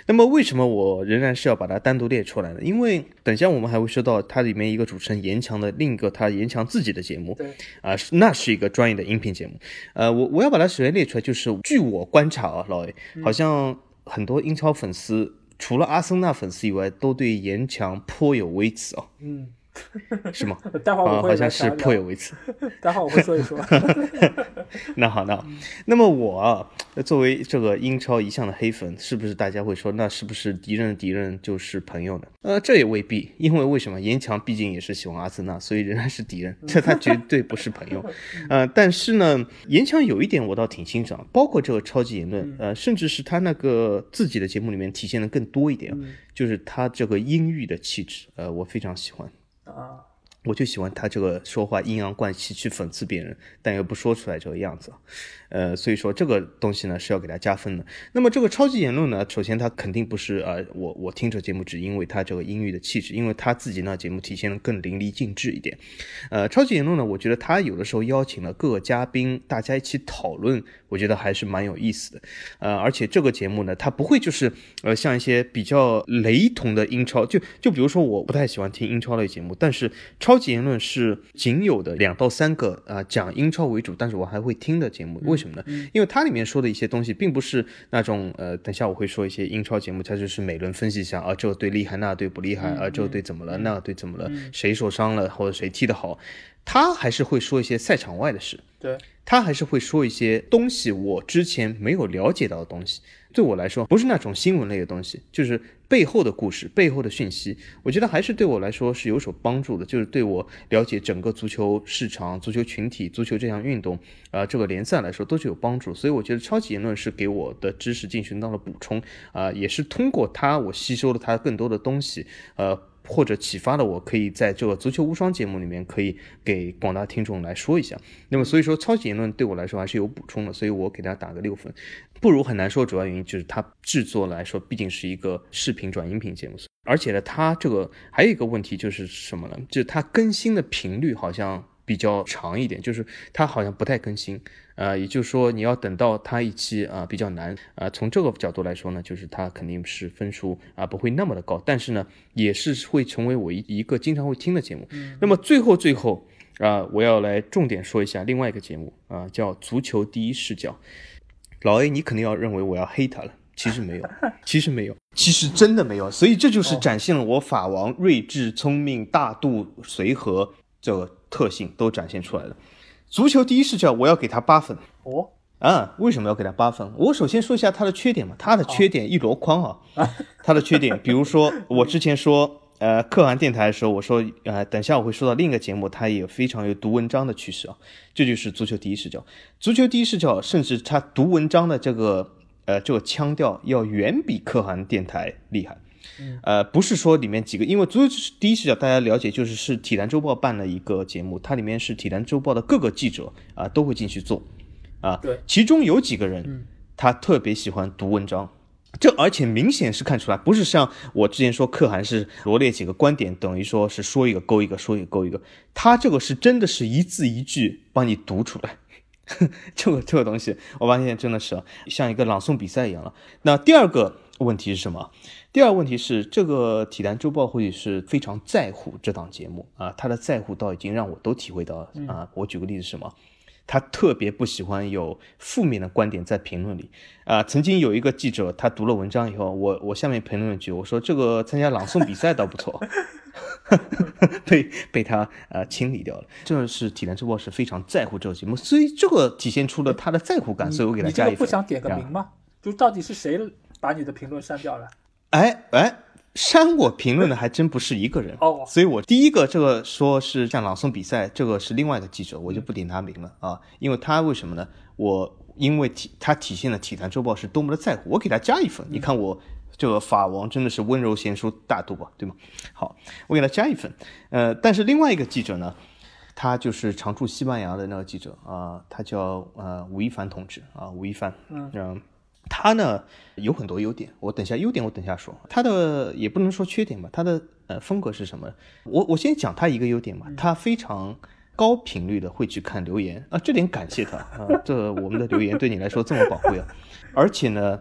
那么为什么我仍然是要把它单独列出来呢？因为等下我们还会说到它里面一个主持人严强的另一个他严强自己的节目，对，啊，那是一个专业的音频节目。呃，我我要把它首先列出来，就是据我观察啊，老 A 好像很多英超粉丝除了阿森纳粉丝以外，都对严强颇有微词啊。嗯。是吗？待会儿我会好像是颇有微词。待会儿我会说一说。那好，那好那么我作为这个英超一向的黑粉，是不是大家会说，那是不是敌人的敌人就是朋友呢？呃，这也未必，因为为什么？严强毕竟也是喜欢阿森纳，所以仍然是敌人，这他绝对不是朋友。呃，但是呢，严强有一点我倒挺欣赏，包括这个超级言论，呃，甚至是他那个自己的节目里面体现的更多一点，就是他这个阴郁的气质，呃，我非常喜欢。啊，我就喜欢他这个说话阴阳怪气去讽刺别人，但又不说出来这个样子。呃，所以说这个东西呢是要给他加分的。那么这个超级言论呢，首先他肯定不是呃，我我听这节目只因为他这个音域的气质，因为他自己呢节目体现的更淋漓尽致一点。呃，超级言论呢，我觉得他有的时候邀请了各个嘉宾，大家一起讨论，我觉得还是蛮有意思的。呃，而且这个节目呢，它不会就是呃像一些比较雷同的英超，就就比如说我不太喜欢听英超类节目，但是超级言论是仅有的两到三个啊讲英超为主，但是我还会听的节目。为什么呢？因为它里面说的一些东西，并不是那种呃，等下我会说一些英超节目，它就是每轮分析一下啊，这个队厉害，那队不厉害啊，这个队怎么了，那个队怎么了，谁受伤了或者谁踢得好，他还是会说一些赛场外的事。对。他还是会说一些东西，我之前没有了解到的东西。对我来说，不是那种新闻类的东西，就是背后的故事、背后的讯息。我觉得还是对我来说是有所帮助的，就是对我了解整个足球市场、足球群体、足球这项运动，啊，这个联赛来说都是有帮助。所以我觉得超级言论是给我的知识进行到了补充，啊，也是通过它我吸收了它更多的东西，呃。或者启发了我，可以在这个足球无双节目里面，可以给广大听众来说一下。那么，所以说超级言论对我来说还是有补充的，所以我给大家打个六分。不如很难说，主要原因就是它制作来说毕竟是一个视频转音频节目，而且呢，它这个还有一个问题就是什么呢？就是它更新的频率好像。比较长一点，就是它好像不太更新，呃，也就是说你要等到它一期啊比较难啊。从这个角度来说呢，就是它肯定是分数啊不会那么的高，但是呢也是会成为我一一个经常会听的节目。那么最后最后啊，我要来重点说一下另外一个节目啊，叫《足球第一视角》。老 A，你肯定要认为我要黑他了，其实没有，其实没有，其实真的没有。所以这就是展现了我法王睿智、聪明、大度、随和这个。特性都展现出来了。足球第一视角，我要给他八分。哦，啊，为什么要给他八分？我首先说一下他的缺点嘛。他的缺点一箩筐啊。他的缺点，比如说我之前说，呃，可汗电台的时候，我说，呃，等下我会说到另一个节目，他也非常有读文章的趋势啊。这就是足球第一视角。足球第一视角，甚至他读文章的这个，呃，这个腔调要远比可汗电台厉害。呃，不是说里面几个，因为足球第一视角大家了解，就是是体坛周报办了一个节目，它里面是体坛周报的各个记者啊都会进去做，啊，对，其中有几个人，嗯。他特别喜欢读文章，这而且明显是看出来，不是像我之前说可汗是罗列几个观点，等于说是说一个勾一个，说一个勾一个，他这个是真的是一字一句帮你读出来，这个这个东西，我发现真的是像一个朗诵比赛一样了。那第二个问题是什么？第二个问题是，这个体坛周报或许是非常在乎这档节目啊，他的在乎到已经让我都体会到了啊。我举个例子，什么？他特别不喜欢有负面的观点在评论里啊。曾经有一个记者，他读了文章以后，我我下面评论一句，我说这个参加朗诵比赛倒不错，被被他呃清理掉了。这是体坛周报是非常在乎这个节目，所以这个体现出了他的在乎感，所以我给他加一分。不想点个名吗？就到底是谁把你的评论删掉了？哎哎，删我评论的还真不是一个人哦，所以我第一个这个说是像朗诵比赛，这个是另外一个记者，我就不点他名了啊，因为他为什么呢？我因为体他体现了体坛周报是多么的在乎，我给他加一分。你看我这个法王真的是温柔贤淑大度吧，对吗？好，我给他加一分。呃，但是另外一个记者呢，他就是常驻西班牙的那个记者啊，他叫呃吴亦凡同志啊，吴亦凡，嗯。他呢有很多优点，我等下优点我等下说。他的也不能说缺点吧，他的呃风格是什么？我我先讲他一个优点吧，他非常高频率的会去看留言啊，这点感谢他啊，这我们的留言对你来说这么宝贵啊。而且呢，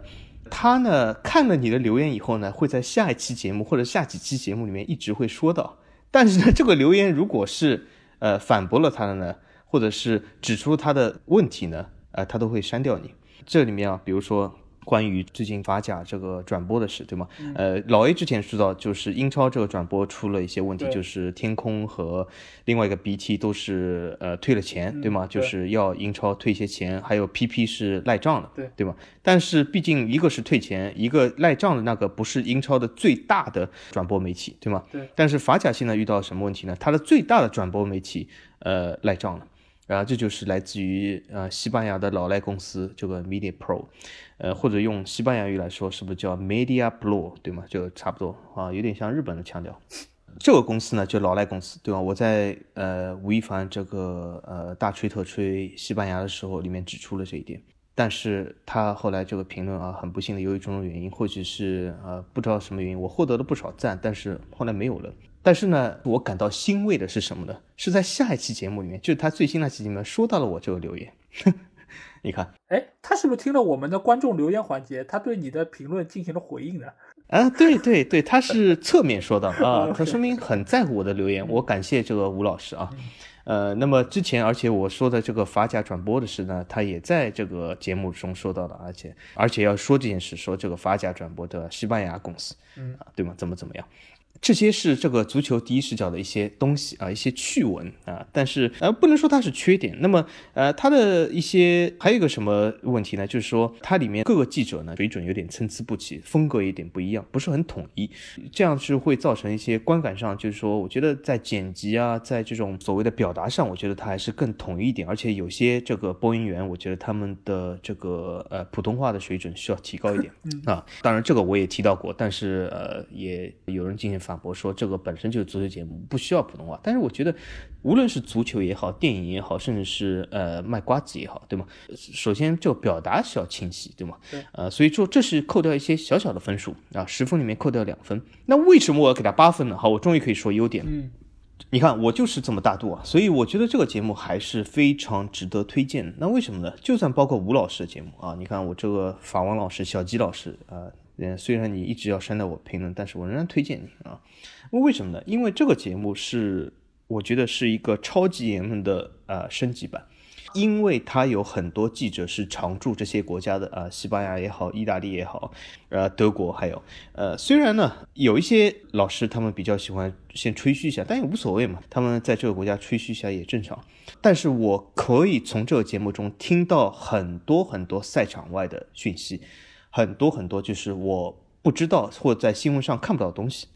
他呢看了你的留言以后呢，会在下一期节目或者下几期节目里面一直会说到。但是呢，这个留言如果是呃反驳了他的呢，或者是指出他的问题呢，呃，他都会删掉你。这里面啊，比如说关于最近法甲这个转播的事，对吗？呃，老 A 之前知道，就是英超这个转播出了一些问题，就是天空和另外一个 BT 都是呃退了钱，对吗？就是要英超退一些钱，还有 PP 是赖账的，对对吗？但是毕竟一个是退钱，一个赖账的那个不是英超的最大的转播媒体，对吗？对。但是法甲现在遇到什么问题呢？它的最大的转播媒体呃赖账了。然后这就是来自于呃西班牙的老赖公司这个 Media Pro，呃或者用西班牙语来说是不是叫 Media Pro 对吗？就差不多啊，有点像日本的腔调。这个公司呢，就老赖公司，对吧？我在呃吴亦凡这个呃大吹特吹西班牙的时候，里面指出了这一点。但是他后来这个评论啊，很不幸的，由于种种原因，或许是呃不知道什么原因，我获得了不少赞，但是后来没有了。但是呢，我感到欣慰的是什么呢？是在下一期节目里面，就是他最新那期节目说到了我这个留言。你看，哎，他是不是听了我们的观众留言环节，他对你的评论进行了回应呢？啊，对对对，他是侧面说到 啊，他说明很在乎我的留言，我感谢这个吴老师啊。呃，那么之前，而且我说的这个法甲转播的事呢，他也在这个节目中说到了，而且而且要说这件事，说这个法甲转播的西班牙公司，嗯啊，对吗？怎么怎么样？这些是这个足球第一视角的一些东西啊，一些趣闻啊，但是呃，不能说它是缺点。那么呃，它的一些还有一个什么问题呢？就是说它里面各个记者呢水准有点参差不齐，风格有点不一样，不是很统一，这样是会造成一些观感上，就是说我觉得在剪辑啊，在这种所谓的表达上，我觉得它还是更统一一点。而且有些这个播音员，我觉得他们的这个呃普通话的水准需要提高一点啊。当然这个我也提到过，但是呃也有人进行反驳说这个本身就是足球节目，不需要普通话。但是我觉得，无论是足球也好，电影也好，甚至是呃卖瓜子也好，对吗？首先就表达是要清晰，对吗？对。呃，所以说这是扣掉一些小小的分数啊，十分里面扣掉两分。那为什么我要给他八分呢？好，我终于可以说优点。嗯。你看我就是这么大度啊，所以我觉得这个节目还是非常值得推荐。那为什么呢？就算包括吴老师的节目啊，你看我这个法王老师、小吉老师啊。嗯，虽然你一直要删掉我评论，但是我仍然推荐你啊。为什么呢？因为这个节目是我觉得是一个超级言论的呃升级版，因为它有很多记者是常驻这些国家的啊，西班牙也好，意大利也好，呃，德国还有呃，虽然呢有一些老师他们比较喜欢先吹嘘一下，但也无所谓嘛，他们在这个国家吹嘘一下也正常。但是我可以从这个节目中听到很多很多赛场外的讯息。很多很多，就是我不知道或在新闻上看不到的东西，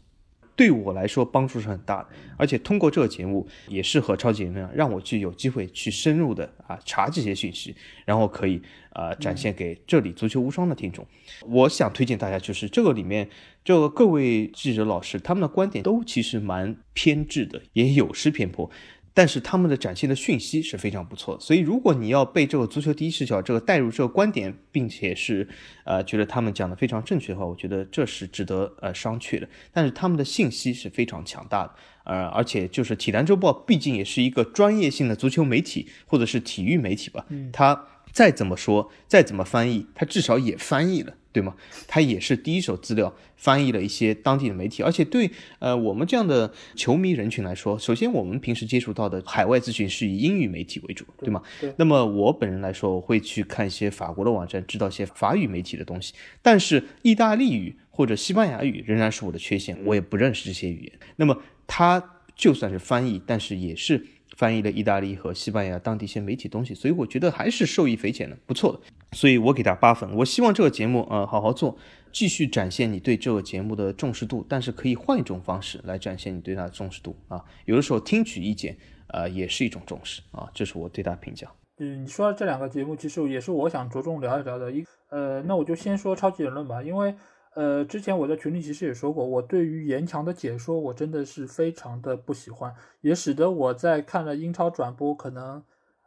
对我来说帮助是很大的。而且通过这个节目，也是和超级言论让我去有机会去深入的啊查这些信息，然后可以啊展现给这里足球无双的听众。我想推荐大家，就是这个里面这个各位记者老师他们的观点都其实蛮偏执的，也有失偏颇。但是他们的展现的讯息是非常不错，所以如果你要被这个足球第一视角这个带入这个观点，并且是呃觉得他们讲的非常正确的话，我觉得这是值得呃商榷的。但是他们的信息是非常强大的，呃，而且就是体坛周报毕竟也是一个专业性的足球媒体或者是体育媒体吧，它再怎么说再怎么翻译，他至少也翻译了。对吗？他也是第一手资料翻译了一些当地的媒体，而且对呃我们这样的球迷人群来说，首先我们平时接触到的海外资讯是以英语媒体为主，对吗？那么我本人来说，我会去看一些法国的网站，知道一些法语媒体的东西。但是意大利语或者西班牙语仍然是我的缺陷，我也不认识这些语言。那么他就算是翻译，但是也是翻译了意大利和西班牙当地一些媒体东西，所以我觉得还是受益匪浅的，不错的。所以我给他八分。我希望这个节目呃好好做，继续展现你对这个节目的重视度，但是可以换一种方式来展现你对它的重视度啊。有的时候听取意见呃也是一种重视啊，这是我对他评价。嗯，你说的这两个节目其实也是我想着重聊一聊的。一呃，那我就先说超级言论吧，因为呃之前我在群里其实也说过，我对于严强的解说我真的是非常的不喜欢，也使得我在看了英超转播可能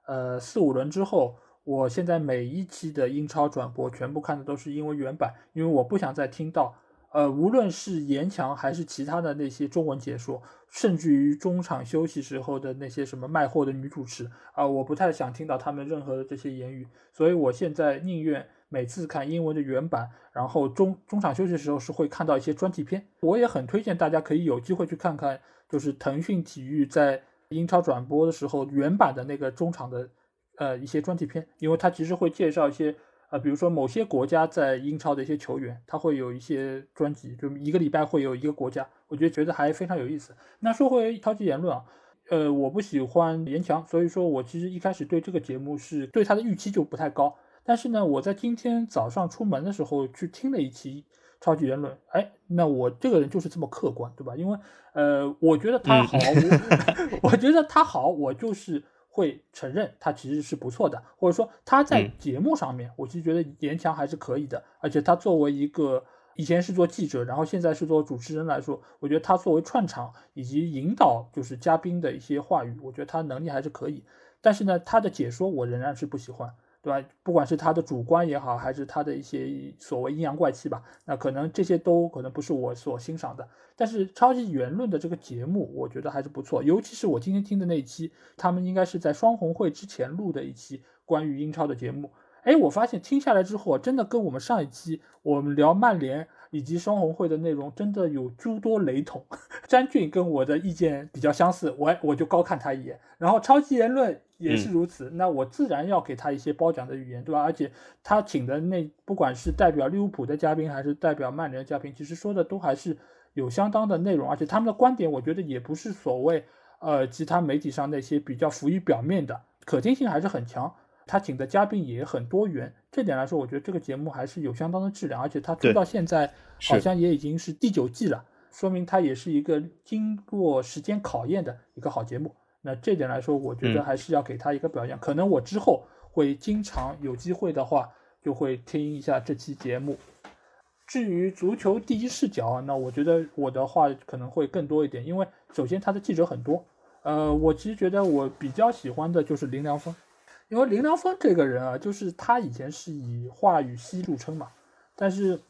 呃四五轮之后。我现在每一期的英超转播全部看的都是英文原版，因为我不想再听到，呃，无论是严强还是其他的那些中文解说，甚至于中场休息时候的那些什么卖货的女主持啊，我不太想听到他们任何的这些言语，所以我现在宁愿每次看英文的原版，然后中中场休息的时候是会看到一些专题片，我也很推荐大家可以有机会去看看，就是腾讯体育在英超转播的时候原版的那个中场的。呃，一些专题片，因为它其实会介绍一些，呃，比如说某些国家在英超的一些球员，他会有一些专辑，就一个礼拜会有一个国家，我觉得觉得还非常有意思。那说回超级言论啊，呃，我不喜欢严强，所以说我其实一开始对这个节目是对他的预期就不太高。但是呢，我在今天早上出门的时候去听了一期超级言论，哎，那我这个人就是这么客观，对吧？因为呃，我觉得他好，我觉得他好，我就是。会承认他其实是不错的，或者说他在节目上面，我其实觉得严强还是可以的。而且他作为一个以前是做记者，然后现在是做主持人来说，我觉得他作为串场以及引导就是嘉宾的一些话语，我觉得他能力还是可以。但是呢，他的解说我仍然是不喜欢，对吧？不管是他的主观也好，还是他的一些所谓阴阳怪气吧，那可能这些都可能不是我所欣赏的。但是超级言论的这个节目，我觉得还是不错，尤其是我今天听的那一期，他们应该是在双红会之前录的一期关于英超的节目。哎，我发现听下来之后，真的跟我们上一期我们聊曼联以及双红会的内容真的有诸多雷同。詹俊跟我的意见比较相似，我我就高看他一眼。然后超级言论也是如此，那我自然要给他一些褒奖的语言，对吧？而且他请的那不管是代表利物浦的嘉宾，还是代表曼联的嘉宾，其实说的都还是有相当的内容，而且他们的观点，我觉得也不是所谓呃其他媒体上那些比较浮于表面的，可听性还是很强。他请的嘉宾也很多元，这点来说，我觉得这个节目还是有相当的质量，而且他出到现在好像也已经是第九季了，说明他也是一个经过时间考验的一个好节目。那这点来说，我觉得还是要给他一个表扬。可能我之后会经常有机会的话，就会听一下这期节目。至于足球第一视角，那我觉得我的话可能会更多一点，因为首先他的记者很多，呃，我其实觉得我比较喜欢的就是林良锋。因为林良锋这个人啊，就是他以前是以话语犀著称嘛，但是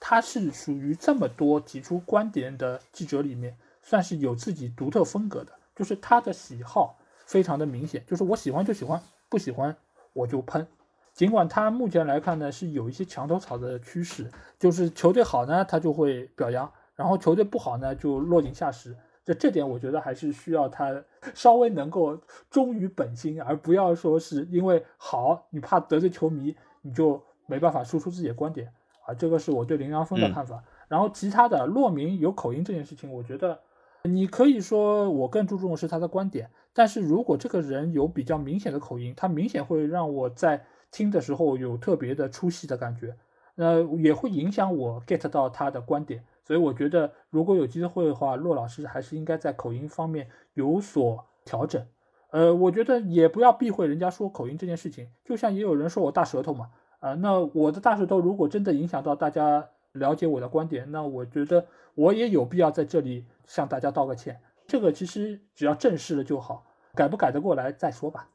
他是属于这么多提出观点的记者里面，算是有自己独特风格的，就是他的喜好非常的明显，就是我喜欢就喜欢，不喜欢我就喷。尽管他目前来看呢，是有一些墙头草的趋势，就是球队好呢，他就会表扬，然后球队不好呢，就落井下石。这这点我觉得还是需要他稍微能够忠于本心，而不要说是因为好你怕得罪球迷，你就没办法输出自己的观点啊。这个是我对林良锋的看法。然后其他的骆明有口音这件事情，我觉得你可以说我更注重的是他的观点，但是如果这个人有比较明显的口音，他明显会让我在听的时候有特别的出戏的感觉，那也会影响我 get 到他的观点。所以我觉得，如果有机会的话，骆老师还是应该在口音方面有所调整。呃，我觉得也不要避讳人家说口音这件事情。就像也有人说我大舌头嘛，啊，那我的大舌头如果真的影响到大家了解我的观点，那我觉得我也有必要在这里向大家道个歉。这个其实只要正视了就好，改不改得过来再说吧。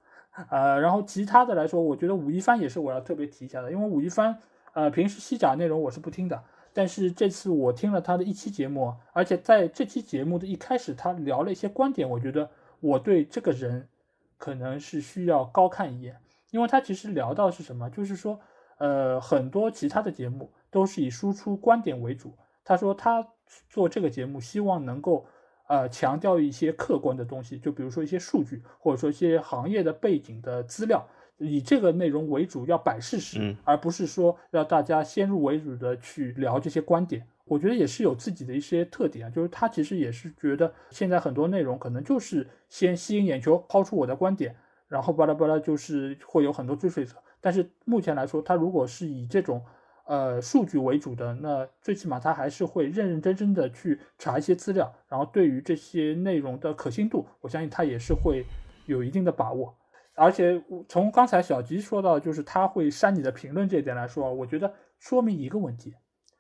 呃，然后其他的来说，我觉得武一帆也是我要特别提一下的，因为武一帆，呃，平时西甲内容我是不听的。但是这次我听了他的一期节目，而且在这期节目的一开始，他聊了一些观点，我觉得我对这个人可能是需要高看一眼，因为他其实聊到是什么，就是说，呃，很多其他的节目都是以输出观点为主，他说他做这个节目希望能够，呃，强调一些客观的东西，就比如说一些数据，或者说一些行业的背景的资料。以这个内容为主，要摆事实，而不是说要大家先入为主的去聊这些观点。我觉得也是有自己的一些特点啊，就是他其实也是觉得现在很多内容可能就是先吸引眼球，抛出我的观点，然后巴拉巴拉就是会有很多追随者。但是目前来说，他如果是以这种呃数据为主的，那最起码他还是会认认真真的去查一些资料，然后对于这些内容的可信度，我相信他也是会有一定的把握。而且从刚才小吉说到，就是他会删你的评论这一点来说，我觉得说明一个问题，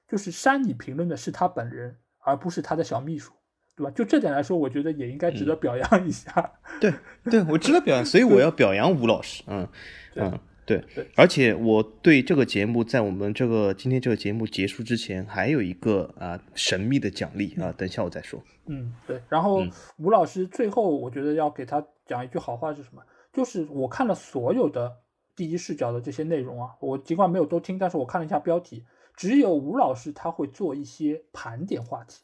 就是删你评论的是他本人，而不是他的小秘书，对吧？就这点来说，我觉得也应该值得表扬一下。对，对我值得表扬，所以我要表扬吴老师。嗯嗯，对。而且我对这个节目，在我们这个今天这个节目结束之前，还有一个啊神秘的奖励啊，等一下我再说。嗯，对。然后吴老师最后，我觉得要给他讲一句好话是什么？就是我看了所有的第一视角的这些内容啊，我尽管没有都听，但是我看了一下标题，只有吴老师他会做一些盘点话题。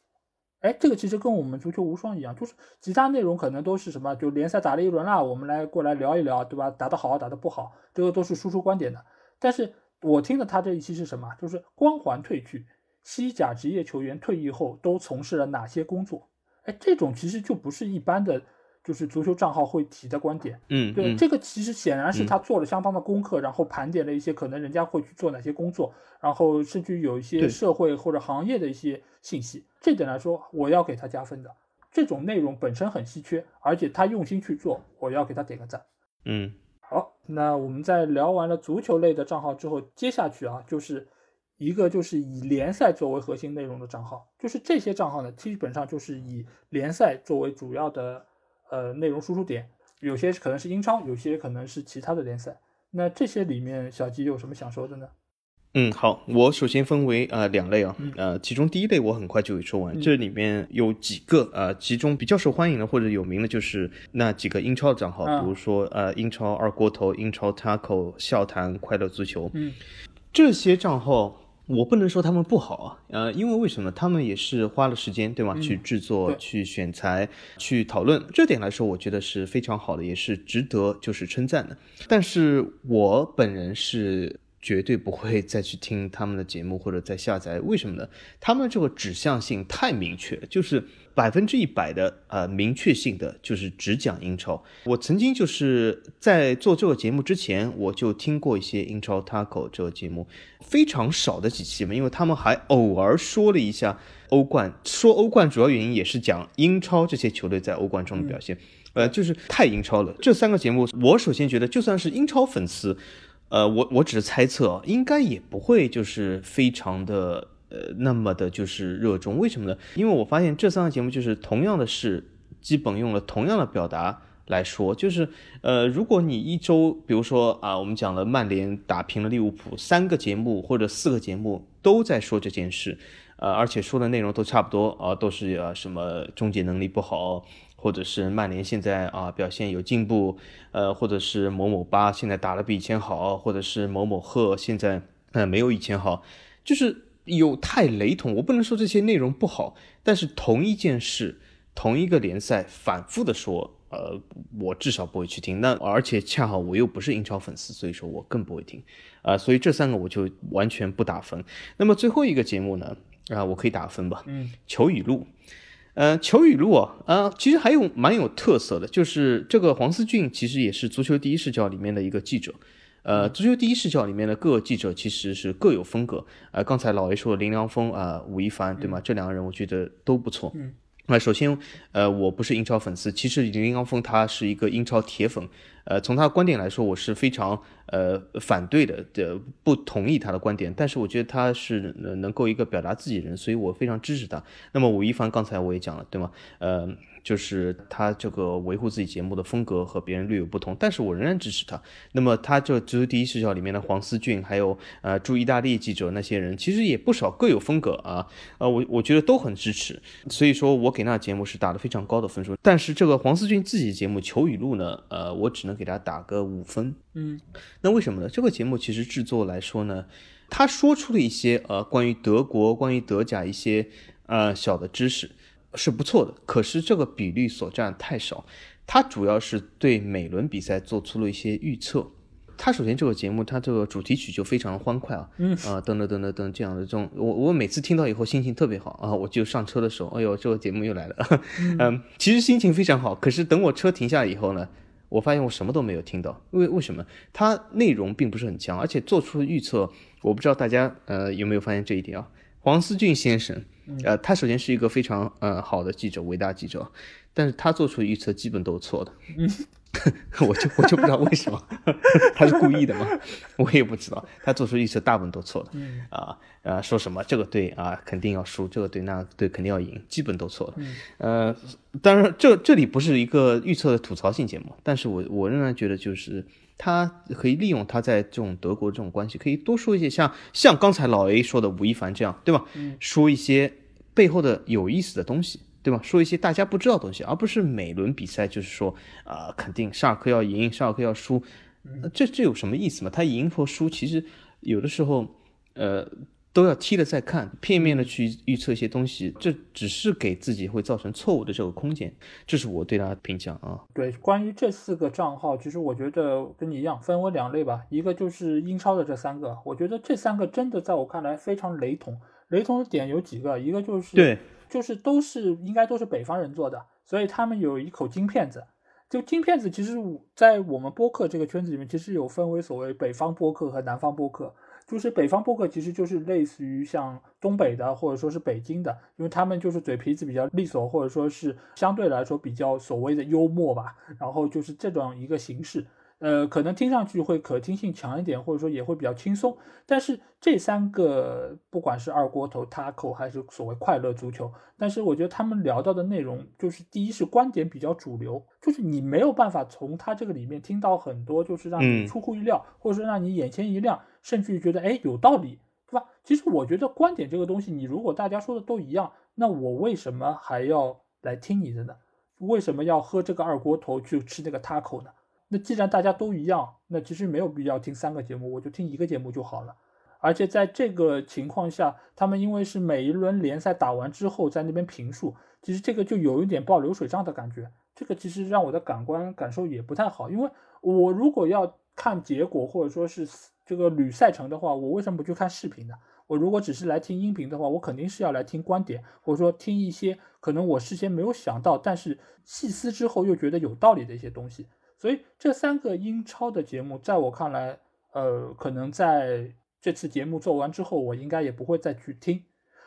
哎，这个其实跟我们足球无双一样，就是其他内容可能都是什么，就联赛打了一轮啦，我们来过来聊一聊，对吧？打得好，打得不好，这个都是输出观点的。但是我听的他这一期是什么？就是光环褪去，西甲职业球员退役后都从事了哪些工作？哎，这种其实就不是一般的。就是足球账号会提的观点，嗯，对，这个其实显然是他做了相当的功课，然后盘点了一些可能人家会去做哪些工作，然后甚至有一些社会或者行业的一些信息，这点来说我要给他加分的。这种内容本身很稀缺，而且他用心去做，我要给他点个赞。嗯，好，那我们在聊完了足球类的账号之后，接下去啊就是一个就是以联赛作为核心内容的账号，就是这些账号呢，基本上就是以联赛作为主要的呃内容输出点，有些可能是英超，有些可能是其他的联赛。那这些里面，小吉有什么想说的呢？嗯，好，我首先分为呃两类啊，呃，其中第一类我很快就会说完，这里面有几个呃，其中比较受欢迎的或者有名的就是那几个英超的账号，比如说呃英超二锅头、英超 Taco、笑谈、快乐足球，嗯，这些账号我不能说他们不好啊，呃，因为为什么？他们也是花了时间对吗？去制作、去选材、去讨论，这点来说，我觉得是非常好的，也是值得就是称赞的。但是我本人是。绝对不会 再去听他们的节目或者再下载，为什么呢？他们这个指向性太明确，就是百分之一百的呃明确性的，就是只讲英超。我曾经就是在做这个节目之前，我就听过一些英超 Taco 这个节目，非常少的几期嘛，因为他们还偶尔说了一下欧冠，说欧冠主要原因也是讲英超这些球队在欧冠中的表现，呃，就是太英超了。这三个节目，我首先觉得就算是英超粉丝。呃，我我只是猜测，应该也不会就是非常的呃那么的，就是热衷。为什么呢？因为我发现这三个节目就是同样的事，基本用了同样的表达来说，就是呃，如果你一周，比如说啊，我们讲了曼联打平了利物浦，三个节目或者四个节目都在说这件事，呃，而且说的内容都差不多啊，都是啊什么终结能力不好。或者是曼联现在啊表现有进步，呃，或者是某某八现在打得比以前好，或者是某某鹤现在呃没有以前好，就是有太雷同。我不能说这些内容不好，但是同一件事，同一个联赛反复的说，呃，我至少不会去听。那而且恰好我又不是英超粉丝，所以说我更不会听。啊，所以这三个我就完全不打分。那么最后一个节目呢，啊，我可以打分吧？嗯，求语录。呃，球语录啊，啊，其实还有蛮有特色的，就是这个黄思俊其实也是足球第一视角里面的一个记者，呃，足球第一视角里面的各个记者其实是各有风格，呃，刚才老爷说林良锋啊，吴亦凡对吗？这两个人我觉得都不错。嗯，那首先，呃，我不是英超粉丝，其实林良锋他是一个英超铁粉。呃，从他的观点来说，我是非常呃反对的，的不同意他的观点。但是我觉得他是能够一个表达自己人，所以我非常支持他。那么吴亦凡刚才我也讲了，对吗？呃。就是他这个维护自己节目的风格和别人略有不同，但是我仍然支持他。那么他这足球第一视角里面的黄思俊，还有呃驻意大利记者那些人，其实也不少，各有风格啊。呃，我我觉得都很支持，所以说我给那节目是打了非常高的分数。但是这个黄思俊自己节目求语录呢，呃，我只能给他打个五分。嗯，那为什么呢？这个节目其实制作来说呢，他说出了一些呃关于德国、关于德甲一些呃小的知识。是不错的，可是这个比率所占太少。他主要是对每轮比赛做出了一些预测。他首先这个节目，他这个主题曲就非常欢快啊，嗯啊等等等等等这样的这种，我我每次听到以后心情特别好啊，我就上车的时候，哎呦这个节目又来了，嗯，其实心情非常好。可是等我车停下以后呢，我发现我什么都没有听到，为为什么？它内容并不是很强，而且做出预测，我不知道大家呃有没有发现这一点啊？黄思俊先生。呃，他首先是一个非常呃好的记者，伟大记者，但是他做出的预测基本都是错的。嗯，我就我就不知道为什么，他是故意的吗？我也不知道，他做出预测大部分都错的。嗯啊呃，说什么这个队啊肯定要输，这个队那个队肯定要赢，基本都错了。嗯呃，当然这这里不是一个预测的吐槽性节目，但是我我仍然觉得就是。他可以利用他在这种德国这种关系，可以多说一些像像刚才老 A 说的吴亦凡这样，对吧？嗯，说一些背后的有意思的东西，对吧？说一些大家不知道的东西，而不是每轮比赛就是说啊，肯定沙尔克要赢，沙尔克要输，这这有什么意思嘛？他赢或输，其实有的时候，呃。都要踢了再看，片面的去预测一些东西，这只是给自己会造成错误的这个空间，这是我对他的评价啊。对，关于这四个账号，其实我觉得跟你一样，分为两类吧。一个就是英超的这三个，我觉得这三个真的在我看来非常雷同。雷同的点有几个，一个就是对，就是都是应该都是北方人做的，所以他们有一口金片子。就金片子，其实在我们播客这个圈子里面，其实有分为所谓北方播客和南方播客。就是北方播客其实就是类似于像东北的或者说是北京的，因为他们就是嘴皮子比较利索，或者说是相对来说比较所谓的幽默吧，然后就是这种一个形式。呃，可能听上去会可听性强一点，或者说也会比较轻松。但是这三个，不管是二锅头、taco 还是所谓快乐足球，但是我觉得他们聊到的内容，就是第一是观点比较主流，就是你没有办法从他这个里面听到很多，就是让你出乎意料，或者说让你眼前一亮，甚至于觉得哎有道理，对吧？其实我觉得观点这个东西，你如果大家说的都一样，那我为什么还要来听你的呢？为什么要喝这个二锅头去吃那个 taco 呢？那既然大家都一样，那其实没有必要听三个节目，我就听一个节目就好了。而且在这个情况下，他们因为是每一轮联赛打完之后在那边评述，其实这个就有一点报流水账的感觉。这个其实让我的感官感受也不太好，因为我如果要看结果或者说是这个捋赛程的话，我为什么不去看视频呢？我如果只是来听音频的话，我肯定是要来听观点，或者说听一些可能我事先没有想到，但是细思之后又觉得有道理的一些东西。所以这三个英超的节目，在我看来，呃，可能在这次节目做完之后，我应该也不会再去听。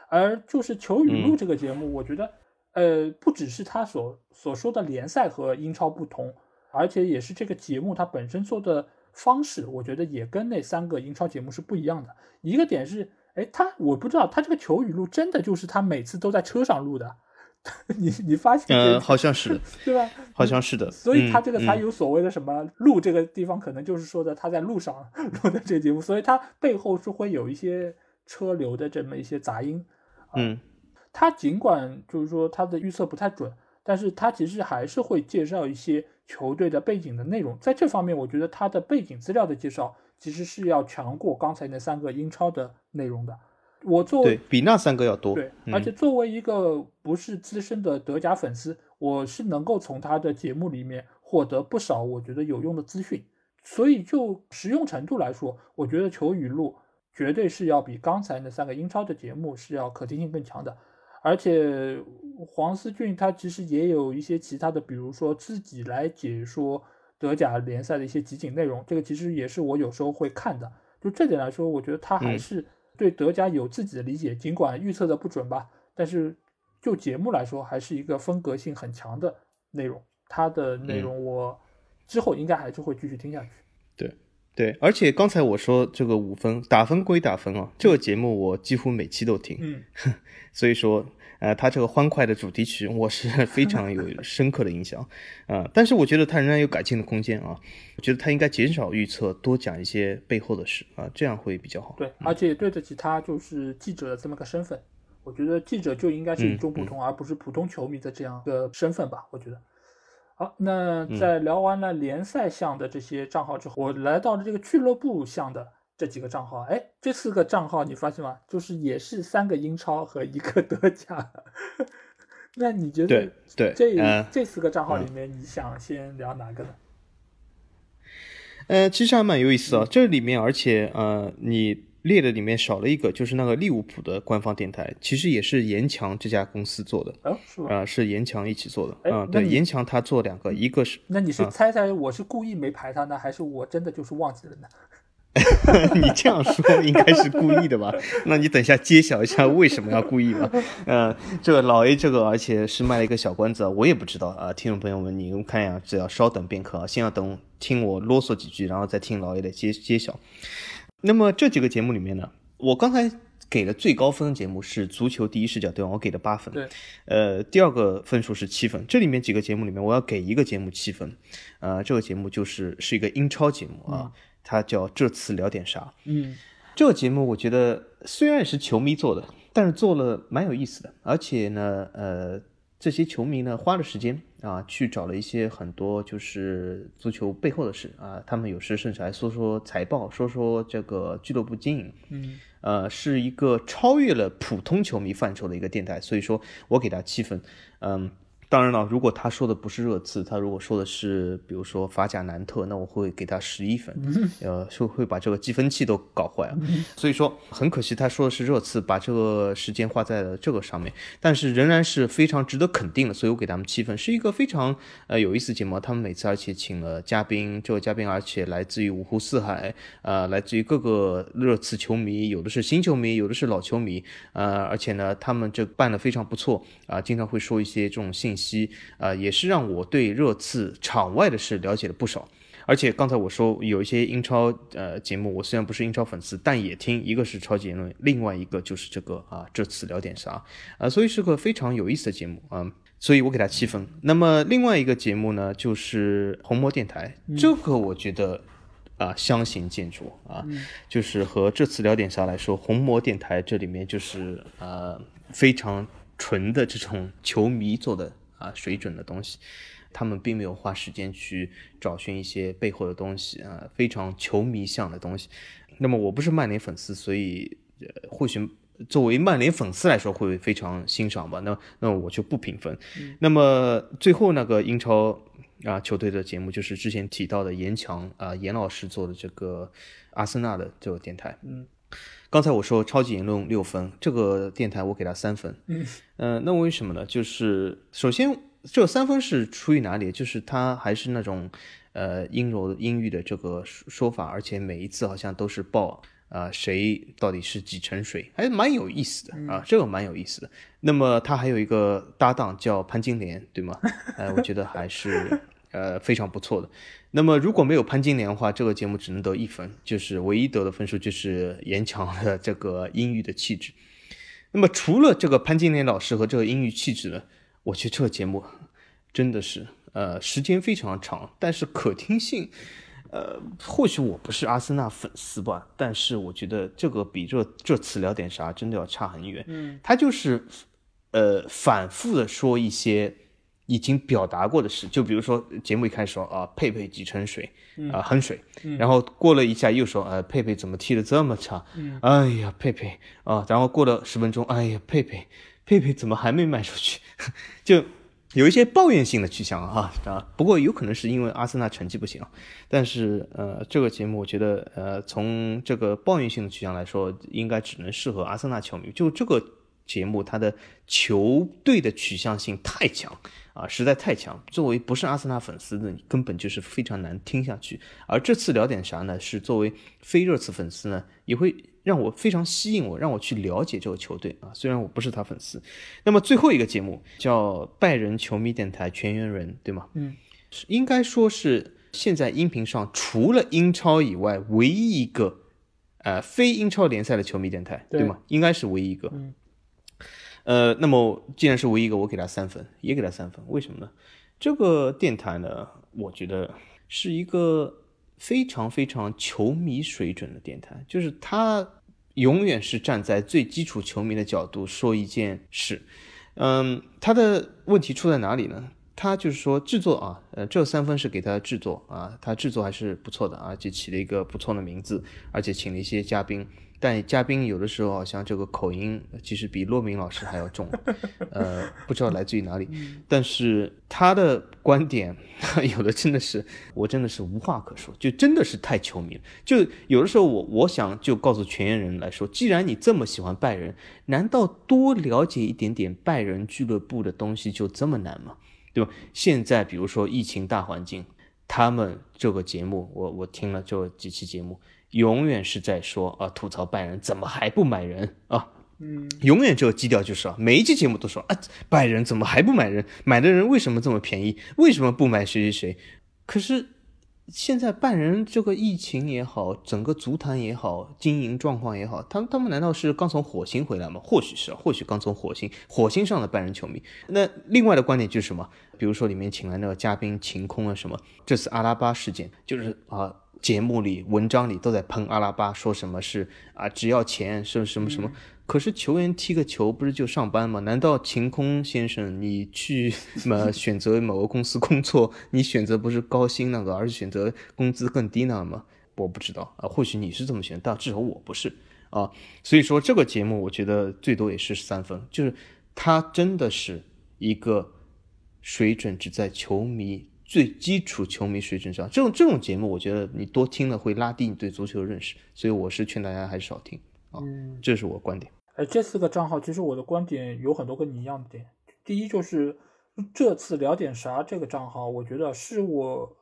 而就是球语录这个节目，我觉得，呃，不只是他所所说的联赛和英超不同，而且也是这个节目它本身做的方式，我觉得也跟那三个英超节目是不一样的。一个点是，哎，他我不知道他这个球语录真的就是他每次都在车上录的。你你发现？嗯，好像是，对吧？好像是的。所以他这个才有所谓的什么录这个地方，可能就是说的他在路上 录的这个节目，所以他背后是会有一些车流的这么一些杂音。嗯，他尽管就是说他的预测不太准，但是他其实还是会介绍一些球队的背景的内容。在这方面，我觉得他的背景资料的介绍其实是要强过刚才那三个英超的内容的。我作为比那三个要多，对，而且作为一个不是资深的德甲粉丝，我是能够从他的节目里面获得不少我觉得有用的资讯，所以就实用程度来说，我觉得球语录绝对是要比刚才那三个英超的节目是要可听性更强的，而且黄思俊他其实也有一些其他的，比如说自己来解说德甲联赛的一些集锦内容，这个其实也是我有时候会看的，就这点来说，我觉得他还是。对德甲有自己的理解，尽管预测的不准吧，但是就节目来说，还是一个风格性很强的内容。他的内容我之后应该还是会继续听下去。对对，而且刚才我说这个五分打分归打分啊，这个节目我几乎每期都听。嗯，所以说。呃，他这个欢快的主题曲，我是 非常有 深刻的印象，啊，但是我觉得他仍然有改进的空间啊，我觉得他应该减少预测，多讲一些背后的事啊，这样会比较好。对，而且也对得起他就是记者的这么个身份，我觉得记者就应该是与众不同，而不是普通球迷的这样的身份吧，我觉得。好，那在聊完了联赛项的这些账号之后，我来到了这个俱乐部项的。这几个账号，哎，这四个账号你发现吗？就是也是三个英超和一个德甲。那你觉得对这这四个账号里面，你想先聊哪个呢？呃，其实还蛮有意思啊。这里面，而且呃，你列的里面少了一个，就是那个利物浦的官方电台，其实也是严强这家公司做的。哦，是吗？啊，是严强一起做的。嗯，对，严强他做两个，一个是……那你是猜猜我是故意没排他呢，还是我真的就是忘记了呢？你这样说应该是故意的吧？那你等一下揭晓一下为什么要故意吧。嗯，这个老 A 这个而且是卖了一个小关子，我也不知道啊。听众朋友们，你们看一下，只要稍等片刻啊，先要等听我啰嗦几句，然后再听老 A 的揭揭晓。那么这几个节目里面呢，我刚才给的最高分的节目是足球第一视角，对吧？我给的八分。对。呃，第二个分数是七分。这里面几个节目里面，我要给一个节目七分。呃，这个节目就是是一个英超节目啊。它叫这次聊点啥？嗯，这个节目我觉得虽然也是球迷做的，但是做了蛮有意思的。而且呢，呃，这些球迷呢花了时间啊，去找了一些很多就是足球背后的事啊。他们有时甚至还说说财报，说说这个俱乐部经营。嗯，呃，是一个超越了普通球迷范畴的一个电台，所以说我给他七分。嗯。当然了，如果他说的不是热刺，他如果说的是，比如说法甲南特，那我会给他十一分，呃，就会把这个积分器都搞坏了。所以说很可惜，他说的是热刺，把这个时间花在了这个上面，但是仍然是非常值得肯定的，所以我给他们七分，是一个非常呃有意思节目。他们每次而且请了嘉宾，这个嘉宾而且来自于五湖四海，呃，来自于各个热刺球迷，有的是新球迷，有的是老球迷，呃，而且呢，他们这办的非常不错啊，经常会说一些这种信息。期啊，也是让我对热刺场外的事了解了不少。而且刚才我说有一些英超呃节目，我虽然不是英超粉丝，但也听。一个是超级言论，另外一个就是这个啊，这次聊点啥啊？所以是个非常有意思的节目啊。所以我给他七分。那么另外一个节目呢，就是红魔电台，这个我觉得啊相形见绌啊，就是和这次聊点啥来说，红魔电台这里面就是呃非常纯的这种球迷做的啊水准的东西，他们并没有花时间去找寻一些背后的东西啊，非常球迷向的东西。那么我不是曼联粉丝，所以呃或许。作为曼联粉丝来说，会非常欣赏吧？那那我就不评分。那么最后那个英超啊球队的节目，就是之前提到的严强啊严老师做的这个阿森纳的这个电台。嗯，刚才我说超级言论六分，这个电台我给他三分。嗯，呃，那为什么呢？就是首先这三分是出于哪里？就是他还是那种呃阴柔阴郁的这个说法，而且每一次好像都是报。啊，谁到底是几成水，还蛮有意思的啊，这个蛮有意思的。那么他还有一个搭档叫潘金莲，对吗？哎，我觉得还是呃非常不错的。那么如果没有潘金莲的话，这个节目只能得一分，就是唯一得的分数就是严强的这个阴郁的气质。那么除了这个潘金莲老师和这个阴郁气质呢，我觉得这个节目真的是呃时间非常长，但是可听性。呃，或许我不是阿森纳粉丝吧，但是我觉得这个比这这次聊点啥真的要差很远。嗯，他就是，呃，反复的说一些已经表达过的事，就比如说节目一开始说啊，佩佩几成水啊，很水，然后过了一下又说，呃，佩佩怎么踢得这么差？哎呀，佩佩啊，然后过了十分钟，哎呀，佩佩，佩佩怎么还没卖出去？就。有一些抱怨性的去向啊啊，不过有可能是因为阿森纳成绩不行，但是呃，这个节目我觉得呃，从这个抱怨性的去向来说，应该只能适合阿森纳球迷。就这个节目，它的球队的取向性太强啊，实在太强。作为不是阿森纳粉丝的，你根本就是非常难听下去。而这次聊点啥呢？是作为非热刺粉丝呢，也会。让我非常吸引我，让我去了解这个球队啊。虽然我不是他粉丝，那么最后一个节目叫拜仁球迷电台全员人，对吗？嗯，应该说是现在音频上除了英超以外唯一一个呃非英超联赛的球迷电台，对吗？应该是唯一一个。嗯。呃，那么既然是唯一一个，我给他三分，也给他三分。为什么呢？这个电台呢，我觉得是一个。非常非常球迷水准的电台，就是他永远是站在最基础球迷的角度说一件事。嗯，他的问题出在哪里呢？他就是说制作啊，呃，这三分是给他制作啊，他制作还是不错的，而且起了一个不错的名字，而且请了一些嘉宾。但嘉宾有的时候好像这个口音其实比骆明老师还要重，呃，不知道来自于哪里。但是他的观点 有的真的是我真的是无话可说，就真的是太球迷了。就有的时候我我想就告诉全员人来说，既然你这么喜欢拜仁，难道多了解一点点拜仁俱乐部的东西就这么难吗？对吧？现在比如说疫情大环境，他们这个节目我我听了这几期节目。永远是在说啊，吐槽拜仁怎么还不买人啊？嗯，永远这个基调就是啊，每一期节目都说啊，拜仁怎么还不买人？买的人为什么这么便宜？为什么不买谁谁谁？可是现在拜仁这个疫情也好，整个足坛也好，经营状况也好，他们他们难道是刚从火星回来吗？或许是，或许刚从火星火星上的拜仁球迷。那另外的观点就是什么？比如说里面请来那个嘉宾晴空啊什么，这次阿拉巴事件就是啊。节目里、文章里都在喷阿拉巴，说什么是啊，只要钱，是什么什么。可是球员踢个球不是就上班吗？难道晴空先生你去什么选择某个公司工作，你选择不是高薪那个，而是选择工资更低那个吗？我不知道啊，或许你是这么选，但至少我不是啊。所以说这个节目，我觉得最多也是三分，就是它真的是一个水准只在球迷。最基础球迷水准上，这种这种节目，我觉得你多听了会拉低你对足球的认识，所以我是劝大家还是少听啊。嗯，这是我观点。哎，这四个账号，其实我的观点有很多跟你一样的点。第一就是这次聊点啥这个账号，我觉得是我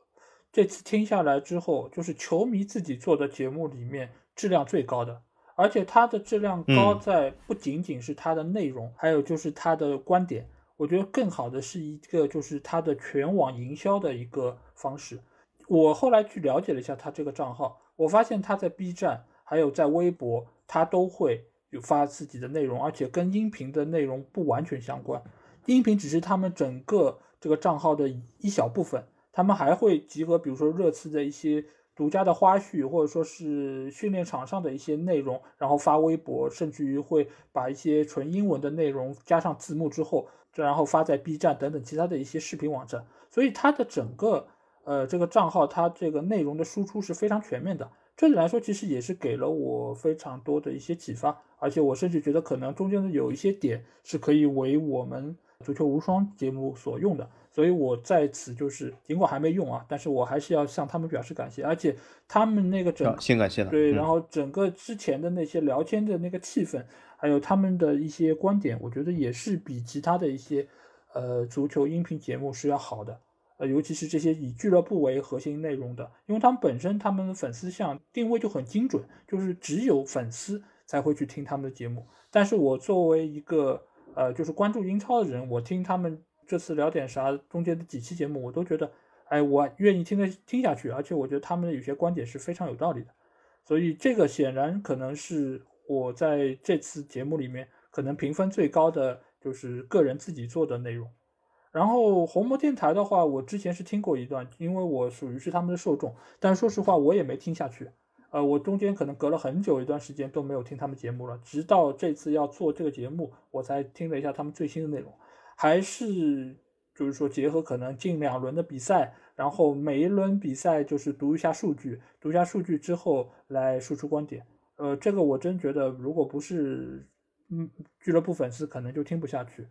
这次听下来之后，就是球迷自己做的节目里面质量最高的，而且它的质量高在不仅仅是它的内容，还有就是它的观点。我觉得更好的是一个，就是他的全网营销的一个方式。我后来去了解了一下他这个账号，我发现他在 B 站还有在微博，他都会有发自己的内容，而且跟音频的内容不完全相关，音频只是他们整个这个账号的一小部分，他们还会集合，比如说热刺的一些。独家的花絮，或者说是训练场上的一些内容，然后发微博，甚至于会把一些纯英文的内容加上字幕之后，然后发在 B 站等等其他的一些视频网站。所以它的整个呃这个账号，它这个内容的输出是非常全面的。这里来说，其实也是给了我非常多的一些启发，而且我甚至觉得可能中间的有一些点是可以为我们足球无双节目所用的。所以我在此就是，尽管还没用啊，但是我还是要向他们表示感谢。而且他们那个整先感谢了，对，然后整个之前的那些聊天的那个气氛，还有他们的一些观点，我觉得也是比其他的一些呃足球音频节目是要好的。呃，尤其是这些以俱乐部为核心内容的，因为他们本身他们的粉丝像定位就很精准，就是只有粉丝才会去听他们的节目。但是我作为一个呃就是关注英超的人，我听他们。这次聊点啥？中间的几期节目我都觉得，哎，我愿意听的听下去，而且我觉得他们的有些观点是非常有道理的，所以这个显然可能是我在这次节目里面可能评分最高的，就是个人自己做的内容。然后红魔电台的话，我之前是听过一段，因为我属于是他们的受众，但说实话我也没听下去，呃，我中间可能隔了很久一段时间都没有听他们节目了，直到这次要做这个节目，我才听了一下他们最新的内容。还是就是说，结合可能近两轮的比赛，然后每一轮比赛就是读一下数据，读一下数据之后来输出观点。呃，这个我真觉得，如果不是嗯俱乐部粉丝，可能就听不下去。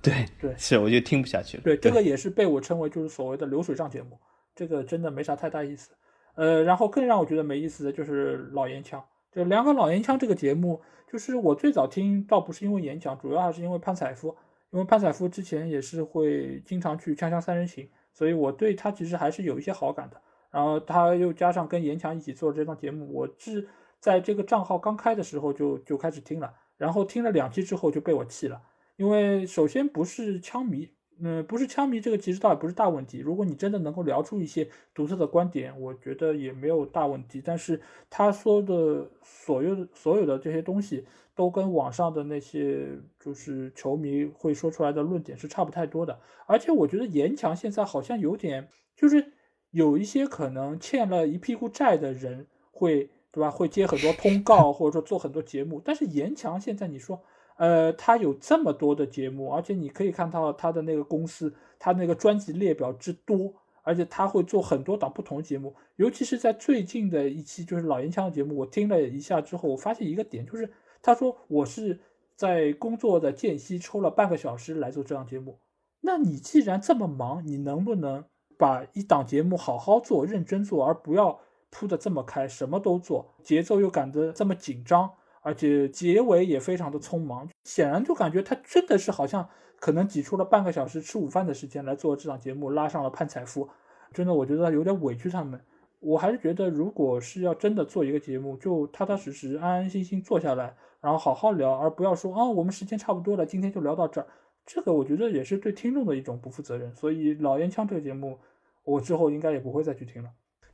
对对，是我就听不下去。对，这个也是被我称为就是所谓的流水账节目，这个真的没啥太大意思。呃，然后更让我觉得没意思的就是老烟枪，就两个老烟枪这个节目，就是我最早听倒不是因为演讲，主要还是因为潘采夫。因为潘采夫之前也是会经常去《锵锵三人行》，所以我对他其实还是有一些好感的。然后他又加上跟严强一起做这档节目，我是在这个账号刚开的时候就就开始听了，然后听了两期之后就被我气了，因为首先不是枪迷。嗯，不是枪迷这个其实倒也不是大问题。如果你真的能够聊出一些独特的观点，我觉得也没有大问题。但是他说的所有所有的这些东西，都跟网上的那些就是球迷会说出来的论点是差不太多的。而且我觉得严强现在好像有点，就是有一些可能欠了一屁股债的人会，对吧？会接很多通告，或者说做很多节目。但是严强现在你说。呃，他有这么多的节目，而且你可以看到他的那个公司，他那个专辑列表之多，而且他会做很多档不同的节目，尤其是在最近的一期就是老严强的节目，我听了一下之后，我发现一个点，就是他说我是在工作的间隙抽了半个小时来做这档节目，那你既然这么忙，你能不能把一档节目好好做、认真做，而不要铺的这么开，什么都做，节奏又赶得这么紧张？而且结尾也非常的匆忙，显然就感觉他真的是好像可能挤出了半个小时吃午饭的时间来做这档节目，拉上了潘采夫，真的我觉得有点委屈他们。我还是觉得，如果是要真的做一个节目，就踏踏实实、安安心心坐下来，然后好好聊，而不要说啊，我们时间差不多了，今天就聊到这儿。这个我觉得也是对听众的一种不负责任。所以老烟枪这个节目，我之后应该也不会再去听了。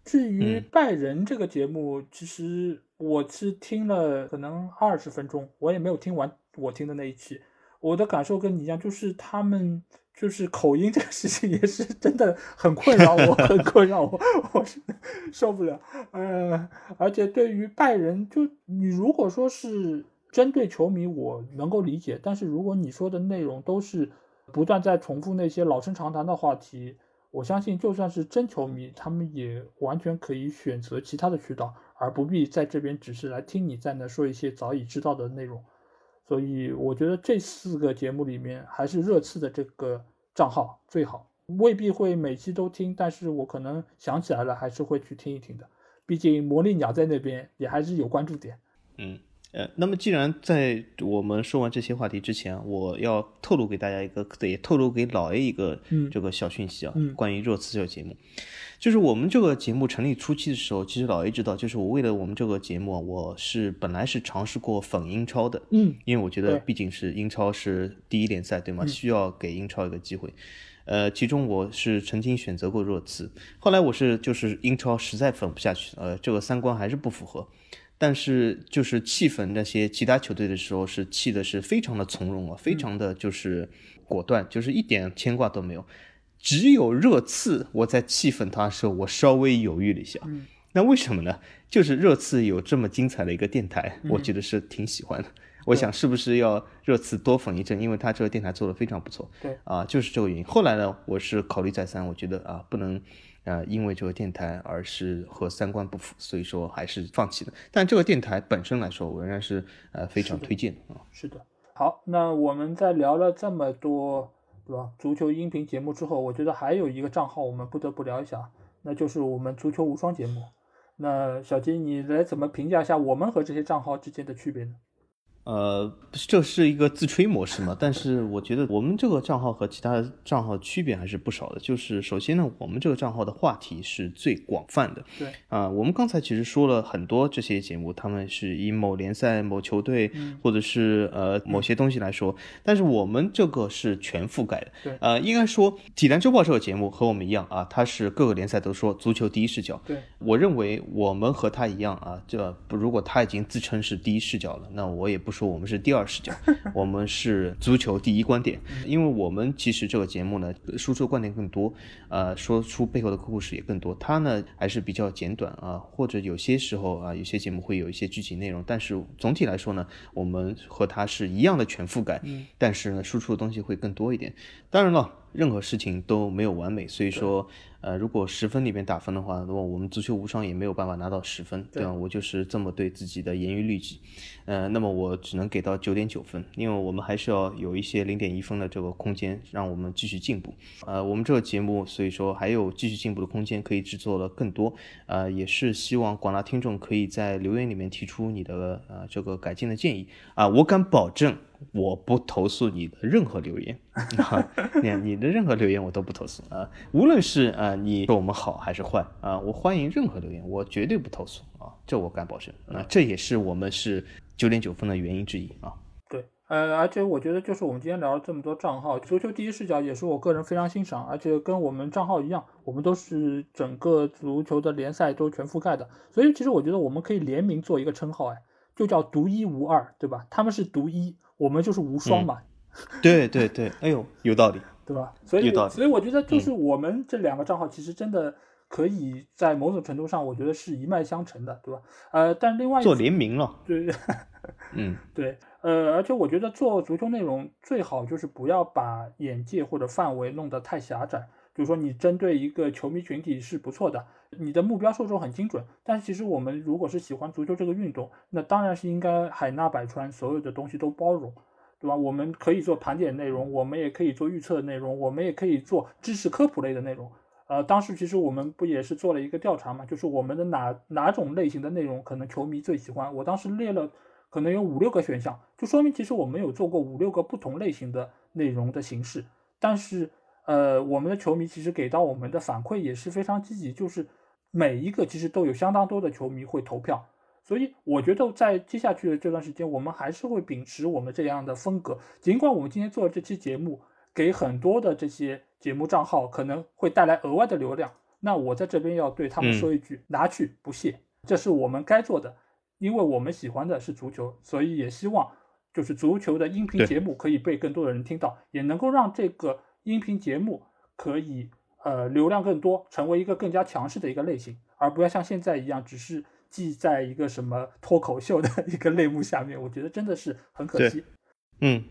至于拜仁这个节目，其实我是听了可能二十分钟，我也没有听完我听的那一期。我的感受跟你一样，就是他们就是口音这个事情也是真的很困扰我，很困扰我，我是受不了。嗯，而且对于拜仁，就你如果说是针对球迷，我能够理解；但是如果你说的内容都是不断在重复那些老生常谈的话题。我相信，就算是真球迷，他们也完全可以选择其他的渠道，而不必在这边只是来听你在那说一些早已知道的内容。所以，我觉得这四个节目里面，还是热刺的这个账号最好。未必会每期都听，但是我可能想起来了，还是会去听一听的。毕竟魔力鸟在那边也还是有关注点。嗯。呃，那么既然在我们说完这些话题之前，我要透露给大家一个，也透露给老 A 一个这个小讯息啊，关于热刺这个节目，就是我们这个节目成立初期的时候，其实老 A 知道，就是我为了我们这个节目，我是本来是尝试过粉英超的，嗯，因为我觉得毕竟是英超是第一联赛，对吗？需要给英超一个机会。呃，其中我是曾经选择过热刺，后来我是就是英超实在粉不下去，呃，这个三观还是不符合。但是就是气愤那些其他球队的时候，是气的是非常的从容啊，非常的就是果断，就是一点牵挂都没有。只有热刺，我在气愤他的时候，我稍微犹豫了一下。那为什么呢？就是热刺有这么精彩的一个电台，我觉得是挺喜欢的。我想是不是要热刺多粉一阵，因为他这个电台做的非常不错。对啊，就是这个原因。后来呢，我是考虑再三，我觉得啊，不能。呃，因为这个电台而是和三观不符，所以说还是放弃的。但这个电台本身来说，我仍然是呃非常推荐啊。是的，好，那我们在聊了这么多，对吧？足球音频节目之后，我觉得还有一个账号我们不得不聊一下，那就是我们足球无双节目。那小金，你来怎么评价一下我们和这些账号之间的区别呢？呃，这是一个自吹模式嘛？但是我觉得我们这个账号和其他账号区别还是不少的。就是首先呢，我们这个账号的话题是最广泛的。对啊，我们刚才其实说了很多这些节目，他们是以某联赛、某球队或者是呃某些东西来说，但是我们这个是全覆盖的。对，呃，应该说《体坛周报》这个节目和我们一样啊，它是各个联赛都说足球第一视角。对，我认为我们和他一样啊，这如果他已经自称是第一视角了，那我也不。说我们是第二视角，我们是足球第一观点，因为我们其实这个节目呢，输出观点更多，呃，说出背后的故事也更多。它呢还是比较简短啊，或者有些时候啊，有些节目会有一些剧情内容，但是总体来说呢，我们和它是一样的全覆盖，但是呢，输出的东西会更多一点。当然了。任何事情都没有完美，所以说，呃，如果十分里面打分的话，那么我们足球无双也没有办法拿到十分，对吧？我就是这么对自己的严于律己，呃，那么我只能给到九点九分，因为我们还是要有一些零点一分的这个空间，让我们继续进步。呃，我们这个节目，所以说还有继续进步的空间，可以制作的更多。呃，也是希望广大听众可以在留言里面提出你的呃这个改进的建议啊，我敢保证。我不投诉你的任何留言，你你的任何留言我都不投诉啊，无论是啊你说我们好还是坏啊，我欢迎任何留言，我绝对不投诉啊，这我敢保证啊，这也是我们是九点九分的原因之一啊。对，呃，而且我觉得就是我们今天聊了这么多账号，足球第一视角也是我个人非常欣赏，而且跟我们账号一样，我们都是整个足球的联赛都全覆盖的，所以其实我觉得我们可以联名做一个称号，哎，就叫独一无二，对吧？他们是独一。我们就是无双嘛，对对对，哎呦，有道理，对吧？所以所以我觉得就是我们这两个账号其实真的可以在某种程度上，我觉得是一脉相承的，对吧？呃，但另外做联名了，对，嗯，对，呃，而且我觉得做足球内容最好就是不要把眼界或者范围弄得太狭窄。比如说，你针对一个球迷群体是不错的，你的目标受众很精准。但是其实我们如果是喜欢足球这个运动，那当然是应该海纳百川，所有的东西都包容，对吧？我们可以做盘点内容，我们也可以做预测的内容，我们也可以做知识科普类的内容。呃，当时其实我们不也是做了一个调查嘛，就是我们的哪哪种类型的内容可能球迷最喜欢？我当时列了可能有五六个选项，就说明其实我们有做过五六个不同类型的内容的形式，但是。呃，我们的球迷其实给到我们的反馈也是非常积极，就是每一个其实都有相当多的球迷会投票，所以我觉得在接下去的这段时间，我们还是会秉持我们这样的风格。尽管我们今天做的这期节目给很多的这些节目账号可能会带来额外的流量，那我在这边要对他们说一句，拿去不谢，这是我们该做的，因为我们喜欢的是足球，所以也希望就是足球的音频节目可以被更多的人听到，也能够让这个。音频节目可以呃流量更多，成为一个更加强势的一个类型，而不要像现在一样只是记在一个什么脱口秀的一个类目下面。我觉得真的是很可惜。嗯。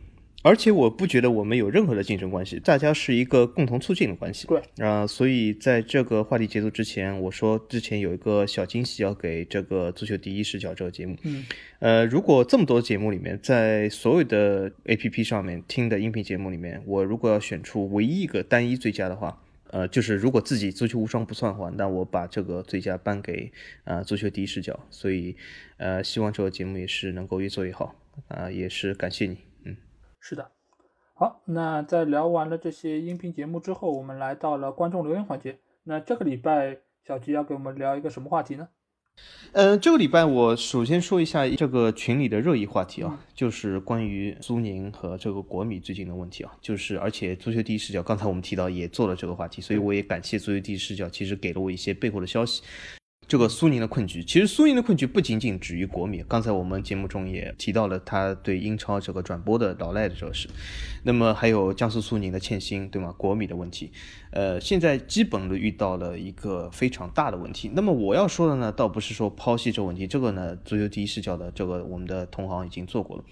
而且我不觉得我们有任何的竞争关系，大家是一个共同促进的关系。对啊，所以在这个话题结束之前，我说之前有一个小惊喜要给这个足球第一视角这个节目。嗯，呃，如果这么多节目里面，在所有的 A P P 上面听的音频节目里面，我如果要选出唯一一个单一最佳的话，呃，就是如果自己足球无双不算的话，那我把这个最佳颁给啊足球第一视角。所以，呃，希望这个节目也是能够越做越好啊，也是感谢你。是的，好，那在聊完了这些音频节目之后，我们来到了观众留言环节。那这个礼拜，小吉要给我们聊一个什么话题呢？呃，这个礼拜我首先说一下这个群里的热议话题啊，就是关于苏宁和这个国米最近的问题啊，就是而且足球第一视角刚才我们提到也做了这个话题，所以我也感谢足球第一视角，其实给了我一些背后的消息。这个苏宁的困局，其实苏宁的困局不仅仅止于国米。刚才我们节目中也提到了他对英超这个转播的老赖的这个事，那么还有江苏苏宁的欠薪，对吗？国米的问题，呃，现在基本的遇到了一个非常大的问题。那么我要说的呢，倒不是说抛弃这个问题，这个呢，足球第一视角的这个我们的同行已经做过了。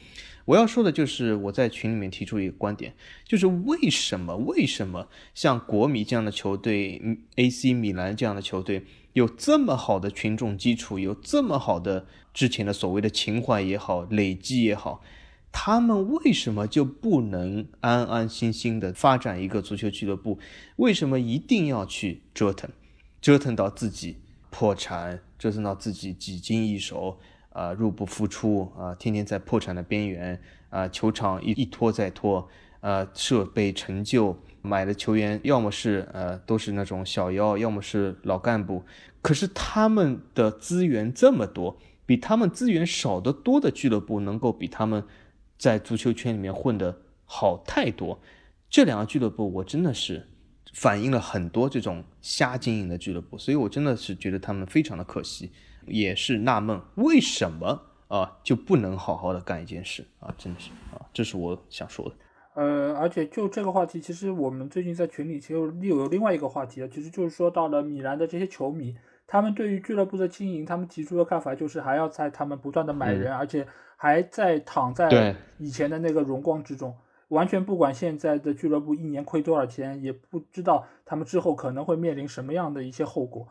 我要说的就是我在群里面提出一个观点，就是为什么为什么像国米这样的球队，AC 米兰这样的球队。有这么好的群众基础，有这么好的之前的所谓的情怀也好，累积也好，他们为什么就不能安安心心的发展一个足球俱乐部？为什么一定要去折腾，折腾到自己破产，折腾到自己几经易手，啊，入不敷出，啊，天天在破产的边缘，啊，球场一一拖再拖，啊，设备陈旧。买的球员要么是呃都是那种小妖，要么是老干部，可是他们的资源这么多，比他们资源少得多的俱乐部能够比他们在足球圈里面混得好太多。这两个俱乐部我真的是反映了很多这种瞎经营的俱乐部，所以我真的是觉得他们非常的可惜，也是纳闷为什么啊就不能好好的干一件事啊，真的是啊，这是我想说的。呃，而且就这个话题，其实我们最近在群里其实又有另外一个话题了，其实就是说到了米兰的这些球迷，他们对于俱乐部的经营，他们提出的看法就是还要在他们不断的买人，而且还在躺在以前的那个荣光之中，完全不管现在的俱乐部一年亏多少钱，也不知道他们之后可能会面临什么样的一些后果，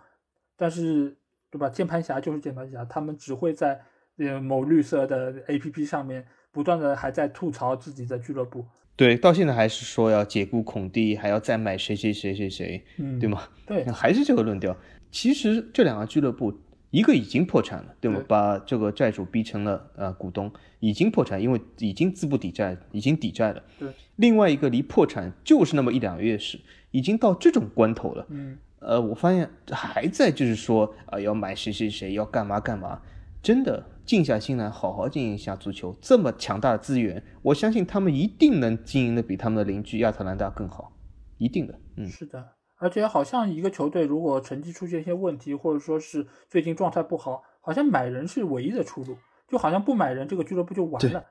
但是对吧？键盘侠就是键盘侠，他们只会在呃某绿色的 A P P 上面不断的还在吐槽自己的俱乐部。对，到现在还是说要解雇孔蒂，还要再买谁谁谁谁谁，嗯，对吗？对，还是这个论调。其实这两个俱乐部，一个已经破产了，对吗？把这个债主逼成了呃股东，已经破产，因为已经资不抵债，已经抵债了。对。另外一个离破产就是那么一两个月时，已经到这种关头了。嗯。呃，我发现还在就是说啊，要买谁谁谁，要干嘛干嘛，真的。静下心来，好好经营一下足球。这么强大的资源，我相信他们一定能经营的比他们的邻居亚特兰大更好，一定的。嗯，是的。而且好像一个球队如果成绩出现一些问题，或者说是最近状态不好，好像买人是唯一的出路。就好像不买人，这个俱乐部就完了。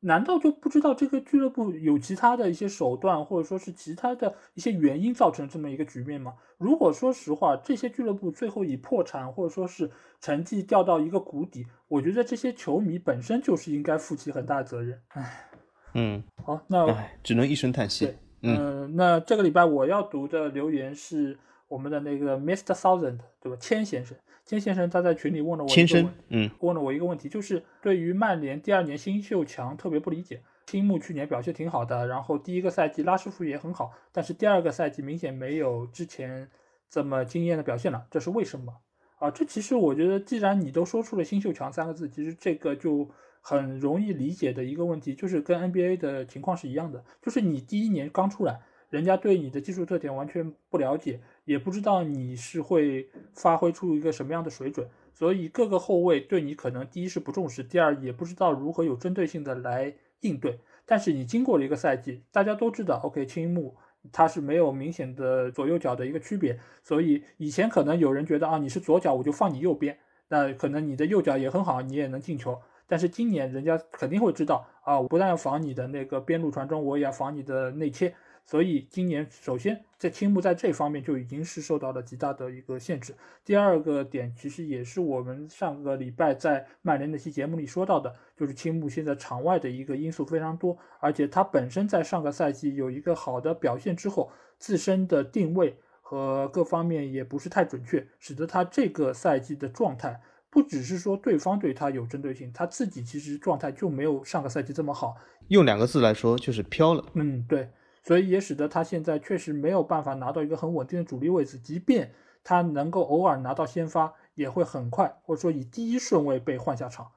难道就不知道这个俱乐部有其他的一些手段，或者说是其他的一些原因造成这么一个局面吗？如果说实话，这些俱乐部最后以破产或者说是成绩掉到一个谷底，我觉得这些球迷本身就是应该负起很大责任。唉，嗯，好，那只能一声叹息。嗯，那这个礼拜我要读的留言是我们的那个 Mr. Thousand，对吧？千先生。金先生他在群里问了我一个问，嗯，问了我一个问题，就是对于曼联第二年新秀强特别不理解。青木去年表现挺好的，然后第一个赛季拉师傅也很好，但是第二个赛季明显没有之前这么惊艳的表现了，这是为什么？啊，这其实我觉得，既然你都说出了新秀强三个字，其实这个就很容易理解的一个问题，就是跟 NBA 的情况是一样的，就是你第一年刚出来，人家对你的技术特点完全不了解。也不知道你是会发挥出一个什么样的水准，所以各个后卫对你可能第一是不重视，第二也不知道如何有针对性的来应对。但是你经过了一个赛季，大家都知道，OK，青木他是没有明显的左右脚的一个区别，所以以前可能有人觉得啊，你是左脚我就放你右边，那可能你的右脚也很好，你也能进球。但是今年人家肯定会知道啊，我不但要防你的那个边路传中，我也要防你的内切。所以今年首先在青木在这方面就已经是受到了极大的一个限制。第二个点其实也是我们上个礼拜在曼联那期节目里说到的，就是青木现在场外的一个因素非常多，而且他本身在上个赛季有一个好的表现之后，自身的定位和各方面也不是太准确，使得他这个赛季的状态不只是说对方对他有针对性，他自己其实状态就没有上个赛季这么好。用两个字来说就是飘了。嗯，对。所以也使得他现在确实没有办法拿到一个很稳定的主力位置，即便他能够偶尔拿到先发，也会很快或者说以第一顺位被换下场。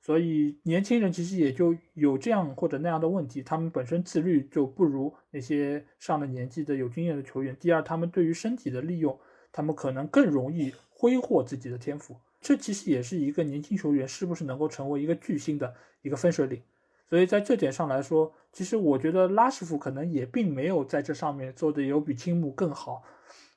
所以年轻人其实也就有这样或者那样的问题，他们本身自律就不如那些上了年纪的有经验的球员。第二，他们对于身体的利用，他们可能更容易挥霍自己的天赋。这其实也是一个年轻球员是不是能够成为一个巨星的一个分水岭。所以在这点上来说，其实我觉得拉什福可能也并没有在这上面做的有比青木更好。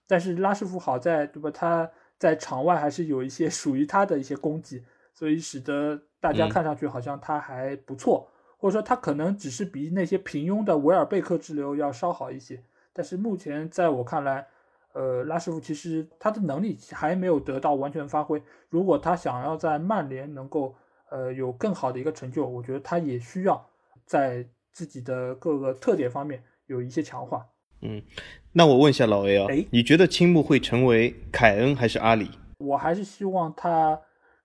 但是拉什福好在对吧？他在场外还是有一些 属于他的一些功绩，所以使得大家看上去好像他还不错，或者说他可能只是比那些平庸的维尔贝克之流要稍好一些。但是目前在我看来，呃，拉什福其实他的能力还没有得到完全发挥。如果他想要在曼联能够呃有更好的一个成就，我觉得他也需要在自己的各个特点方面有一些强化。嗯，那我问一下老 A 啊，哎你觉得青木会成为凯恩还是阿里？我还是希望他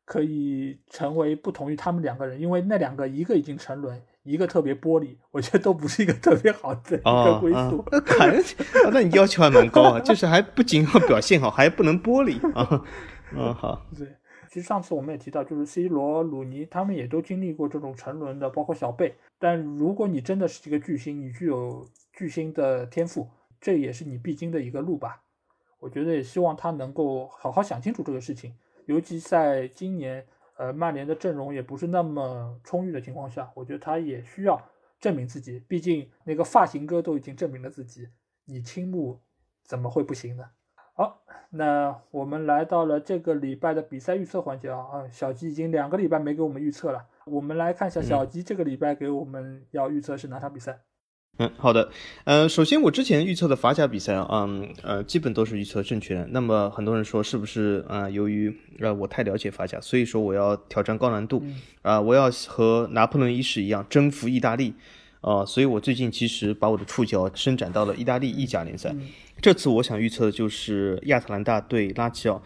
可以成为不同于他们两个人，因为那两个一个已经沉沦，一个特别玻璃，我觉得都不是一个特别好的一个啊归宿。啊，凯恩，啊那你要求还蛮高啊，就是还不仅要表现好，还不能玻璃啊。嗯，好，对，其实上次我们也提到，就是 C 罗、鲁尼他们也都经历过这种沉沦的，包括小贝。但如果你真的是一个巨星，你具有巨星的天赋，这也是你必经的一个路吧。我觉得也希望他能够好好想清楚这个事情，尤其在今年，呃，曼联的阵容也不是那么充裕的情况下，我觉得他也需要证明自己。毕竟那个发型哥都已经证明了自己，你青木怎么会不行呢？好，那我们来到了这个礼拜的比赛预测环节啊，啊，小吉已经两个礼拜没给我们预测了，我们来看一下小吉这个礼拜给我们要预测是哪场比赛。嗯，好的，呃，首先我之前预测的法甲比赛啊，嗯，呃，基本都是预测正确的。那么很多人说是不是啊、呃由于呃我太了解法甲，所以说我要挑战高难度啊、我要和拿破仑一世一样征服意大利啊、所以我最近其实把我的触角伸展到了意大利意甲联赛。这次我想预测的就是亚特兰大对拉齐奥。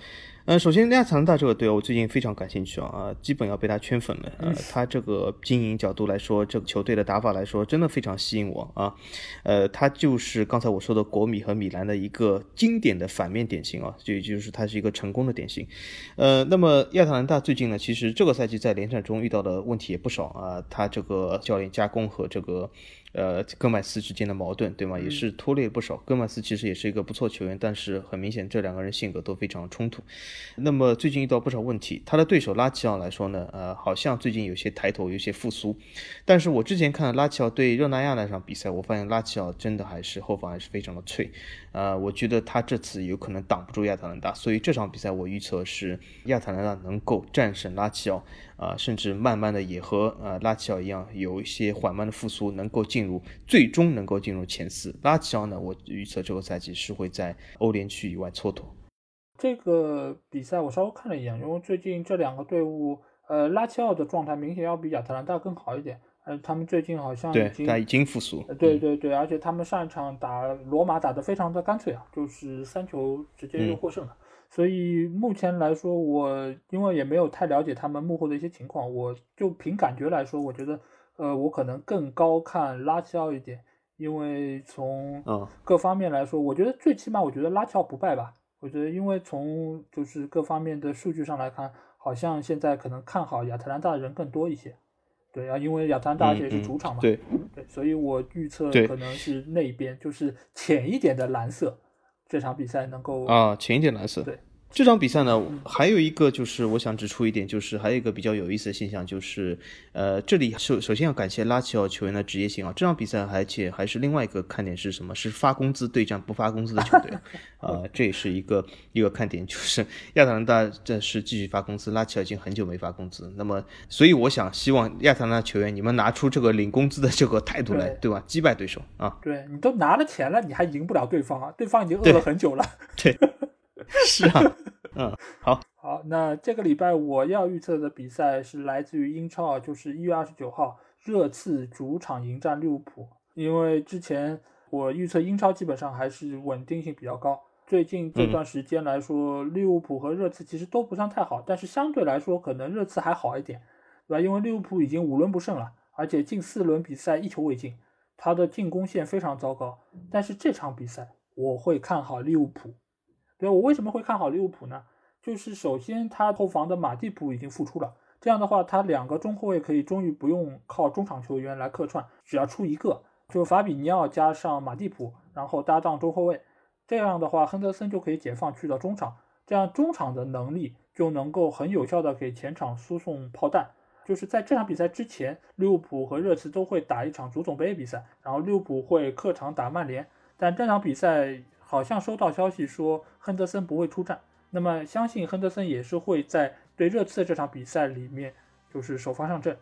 嗯，首先亚特兰大这个队，我最近非常感兴趣啊，啊，基本要被他圈粉了。呃，他这个经营角度来说，这个球队的打法来说，真的非常吸引我啊。呃，他就是刚才我说的国米和米兰的一个经典的反面典型啊，就也就是他是一个成功的典型。呃，那么亚特兰大最近呢，其实这个赛季在联赛中遇到的问题也不少啊，他这个教练加工和这个。呃，戈麦斯之间的矛盾，对吗？也是拖累不少。戈麦斯其实也是一个不错球员，但是很明显这两个人性格都非常冲突。那么最近遇到不少问题，他的对手拉齐奥来说呢，呃，好像最近有些抬头，有些复苏。但是我之前看拉齐奥对热那亚那场比赛，我发现拉齐奥真的还是后防还是非常的脆。呃，我觉得他这次有可能挡不住亚特兰大，所以这场比赛我预测是亚特兰大能够战胜拉齐奥。啊、甚至慢慢的也和呃拉齐奥一样，有一些缓慢的复苏，能够进入最终能够进入前四。拉齐奥呢，我预测这个赛季是会在欧联区以外蹉跎。这个比赛我稍微看了一眼，因为最近这两个队伍，呃，拉齐奥的状态明显要比亚特兰大更好一点。呃，他们最近好像对已，经他已经复苏。呃，对对对，而且他们上一场打罗马打得非常的干脆啊，就是三球直接就获胜了。所以目前来说，我因为也没有太了解他们幕后的一些情况，我就凭感觉来说，我觉得，呃，我可能更高看拉齐奥一点，因为从嗯各方面来说，我觉得最起码我觉得拉齐奥不败吧。我觉得，因为从就是各方面的数据上来看，好像现在可能看好亚特兰大的人更多一些。对啊，因为亚特兰大而且也是嗯主场嘛，对，对，所以我预测可能是那边，就是浅一点的蓝色，这场比赛能够啊，浅一点蓝色。对，这场比赛呢，还有一个就是我想指出一点，就是还有一个比较有意思的现象，就是呃，这里首首先要感谢拉齐奥球员的职业性啊。这场比赛而且还是另外一个看点是什么？是发工资对战不发工资的球队 啊、这也是一个一个看点，就是亚特兰大这是继续发工资，拉齐奥已经很久没发工资。那么，所以我想希望亚特兰大球员你们拿出这个领工资的这个态度来，对对吧？击败对手啊。对你都拿了钱了，你还赢不了对方啊？对方已经饿了很久了。是啊，嗯，好，好，那这个礼拜我要预测的比赛是来自于英超啊，就是一月二十九号热刺主场迎战利物浦。因为之前我预测英超基本上还是稳定性比较高，最近这段时间来说，利物浦和热刺其实都不算太好，但是相对来说可能热刺还好一点，对吧？因为利物浦已经五轮不胜了，而且近四轮比赛一球未进，他的进攻线非常糟糕。但是这场比赛我会看好利物浦。对我为什么会看好利物浦呢？就是首先他后防的马蒂普已经复出了，这样的话他两个中后卫可以终于不用靠中场球员来客串，只要出一个，就法比尼奥加上马蒂普，然后搭档中后卫，这样的话亨德森就可以解放去到中场，这样中场的能力就能够很有效的给前场输送炮弹。就是在这场比赛之前，利物浦和热刺都会打一场足总杯比赛，然后利物浦会客场打曼联。但这场比赛好像收到消息说亨德森不会出战，那么相信亨德森也是会在对热刺这场比赛里面就是首发上阵。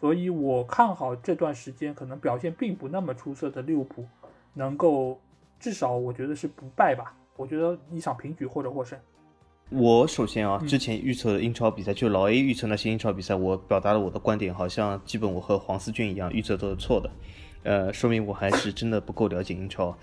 所以我看好这段时间可能表现并不那么出色的利物浦能够至少我觉得是不败吧，我觉得一场平局或者获胜。我首先啊，之前预测的英超比赛，就老 A 预测那些英超比赛，我表达了我的观点，好像基本我和黄思俊一样，预测都是错的，呃，说明我还是真的不够了解英超。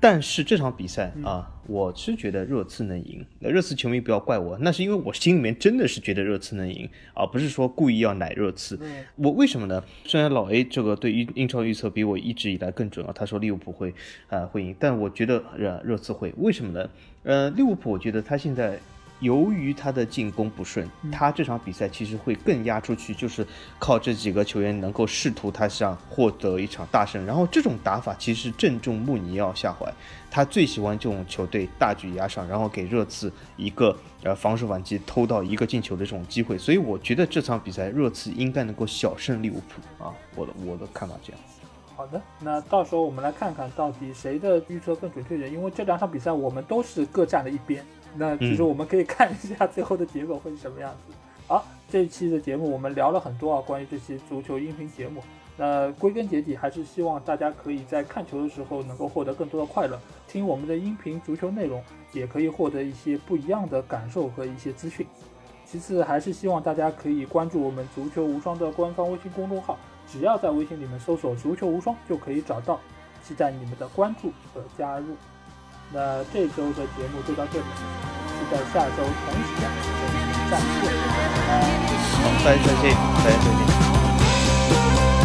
但是这场比赛啊，我是觉得热刺能赢。那热刺球迷不要怪我，那是因为我心里面真的是觉得热刺能赢，而不是说故意要奶热刺。我为什么呢？虽然老 A 这个对英英超预测比我一直以来更准啊，他说利物浦会啊会赢，但我觉得热热刺会。为什么呢？呃，利物浦我觉得他现在。由于他的进攻不顺，他这场比赛其实会更压出去，就是靠这几个球员能够试图他想获得一场大胜。然后这种打法其实正中穆尼奥下怀，他最喜欢这种球队大举压上，然后给热刺一个呃防守反击偷到一个进球的这种机会。所以我觉得这场比赛热刺应该能够小胜利物浦啊，我的我的看法这样。好的，那到时候我们来看看到底谁的预测更准确点，因为这两场比赛我们都是各站了一边。那其实我们可以看一下最后的结果会是什么样子。好，这一期的节目我们聊了很多啊，关于这期足球音频节目。那归根结底还是希望大家可以在看球的时候能够获得更多的快乐，听我们的音频足球内容也可以获得一些不一样的感受和一些资讯。其次还是希望大家可以关注我们足球无双的官方微信公众号，只要在微信里面搜索“足球无双”就可以找到，期待你们的关注和加入。那这周的节目就到这里，期待下周同时间再见，拜拜。好，再见，再见，再见。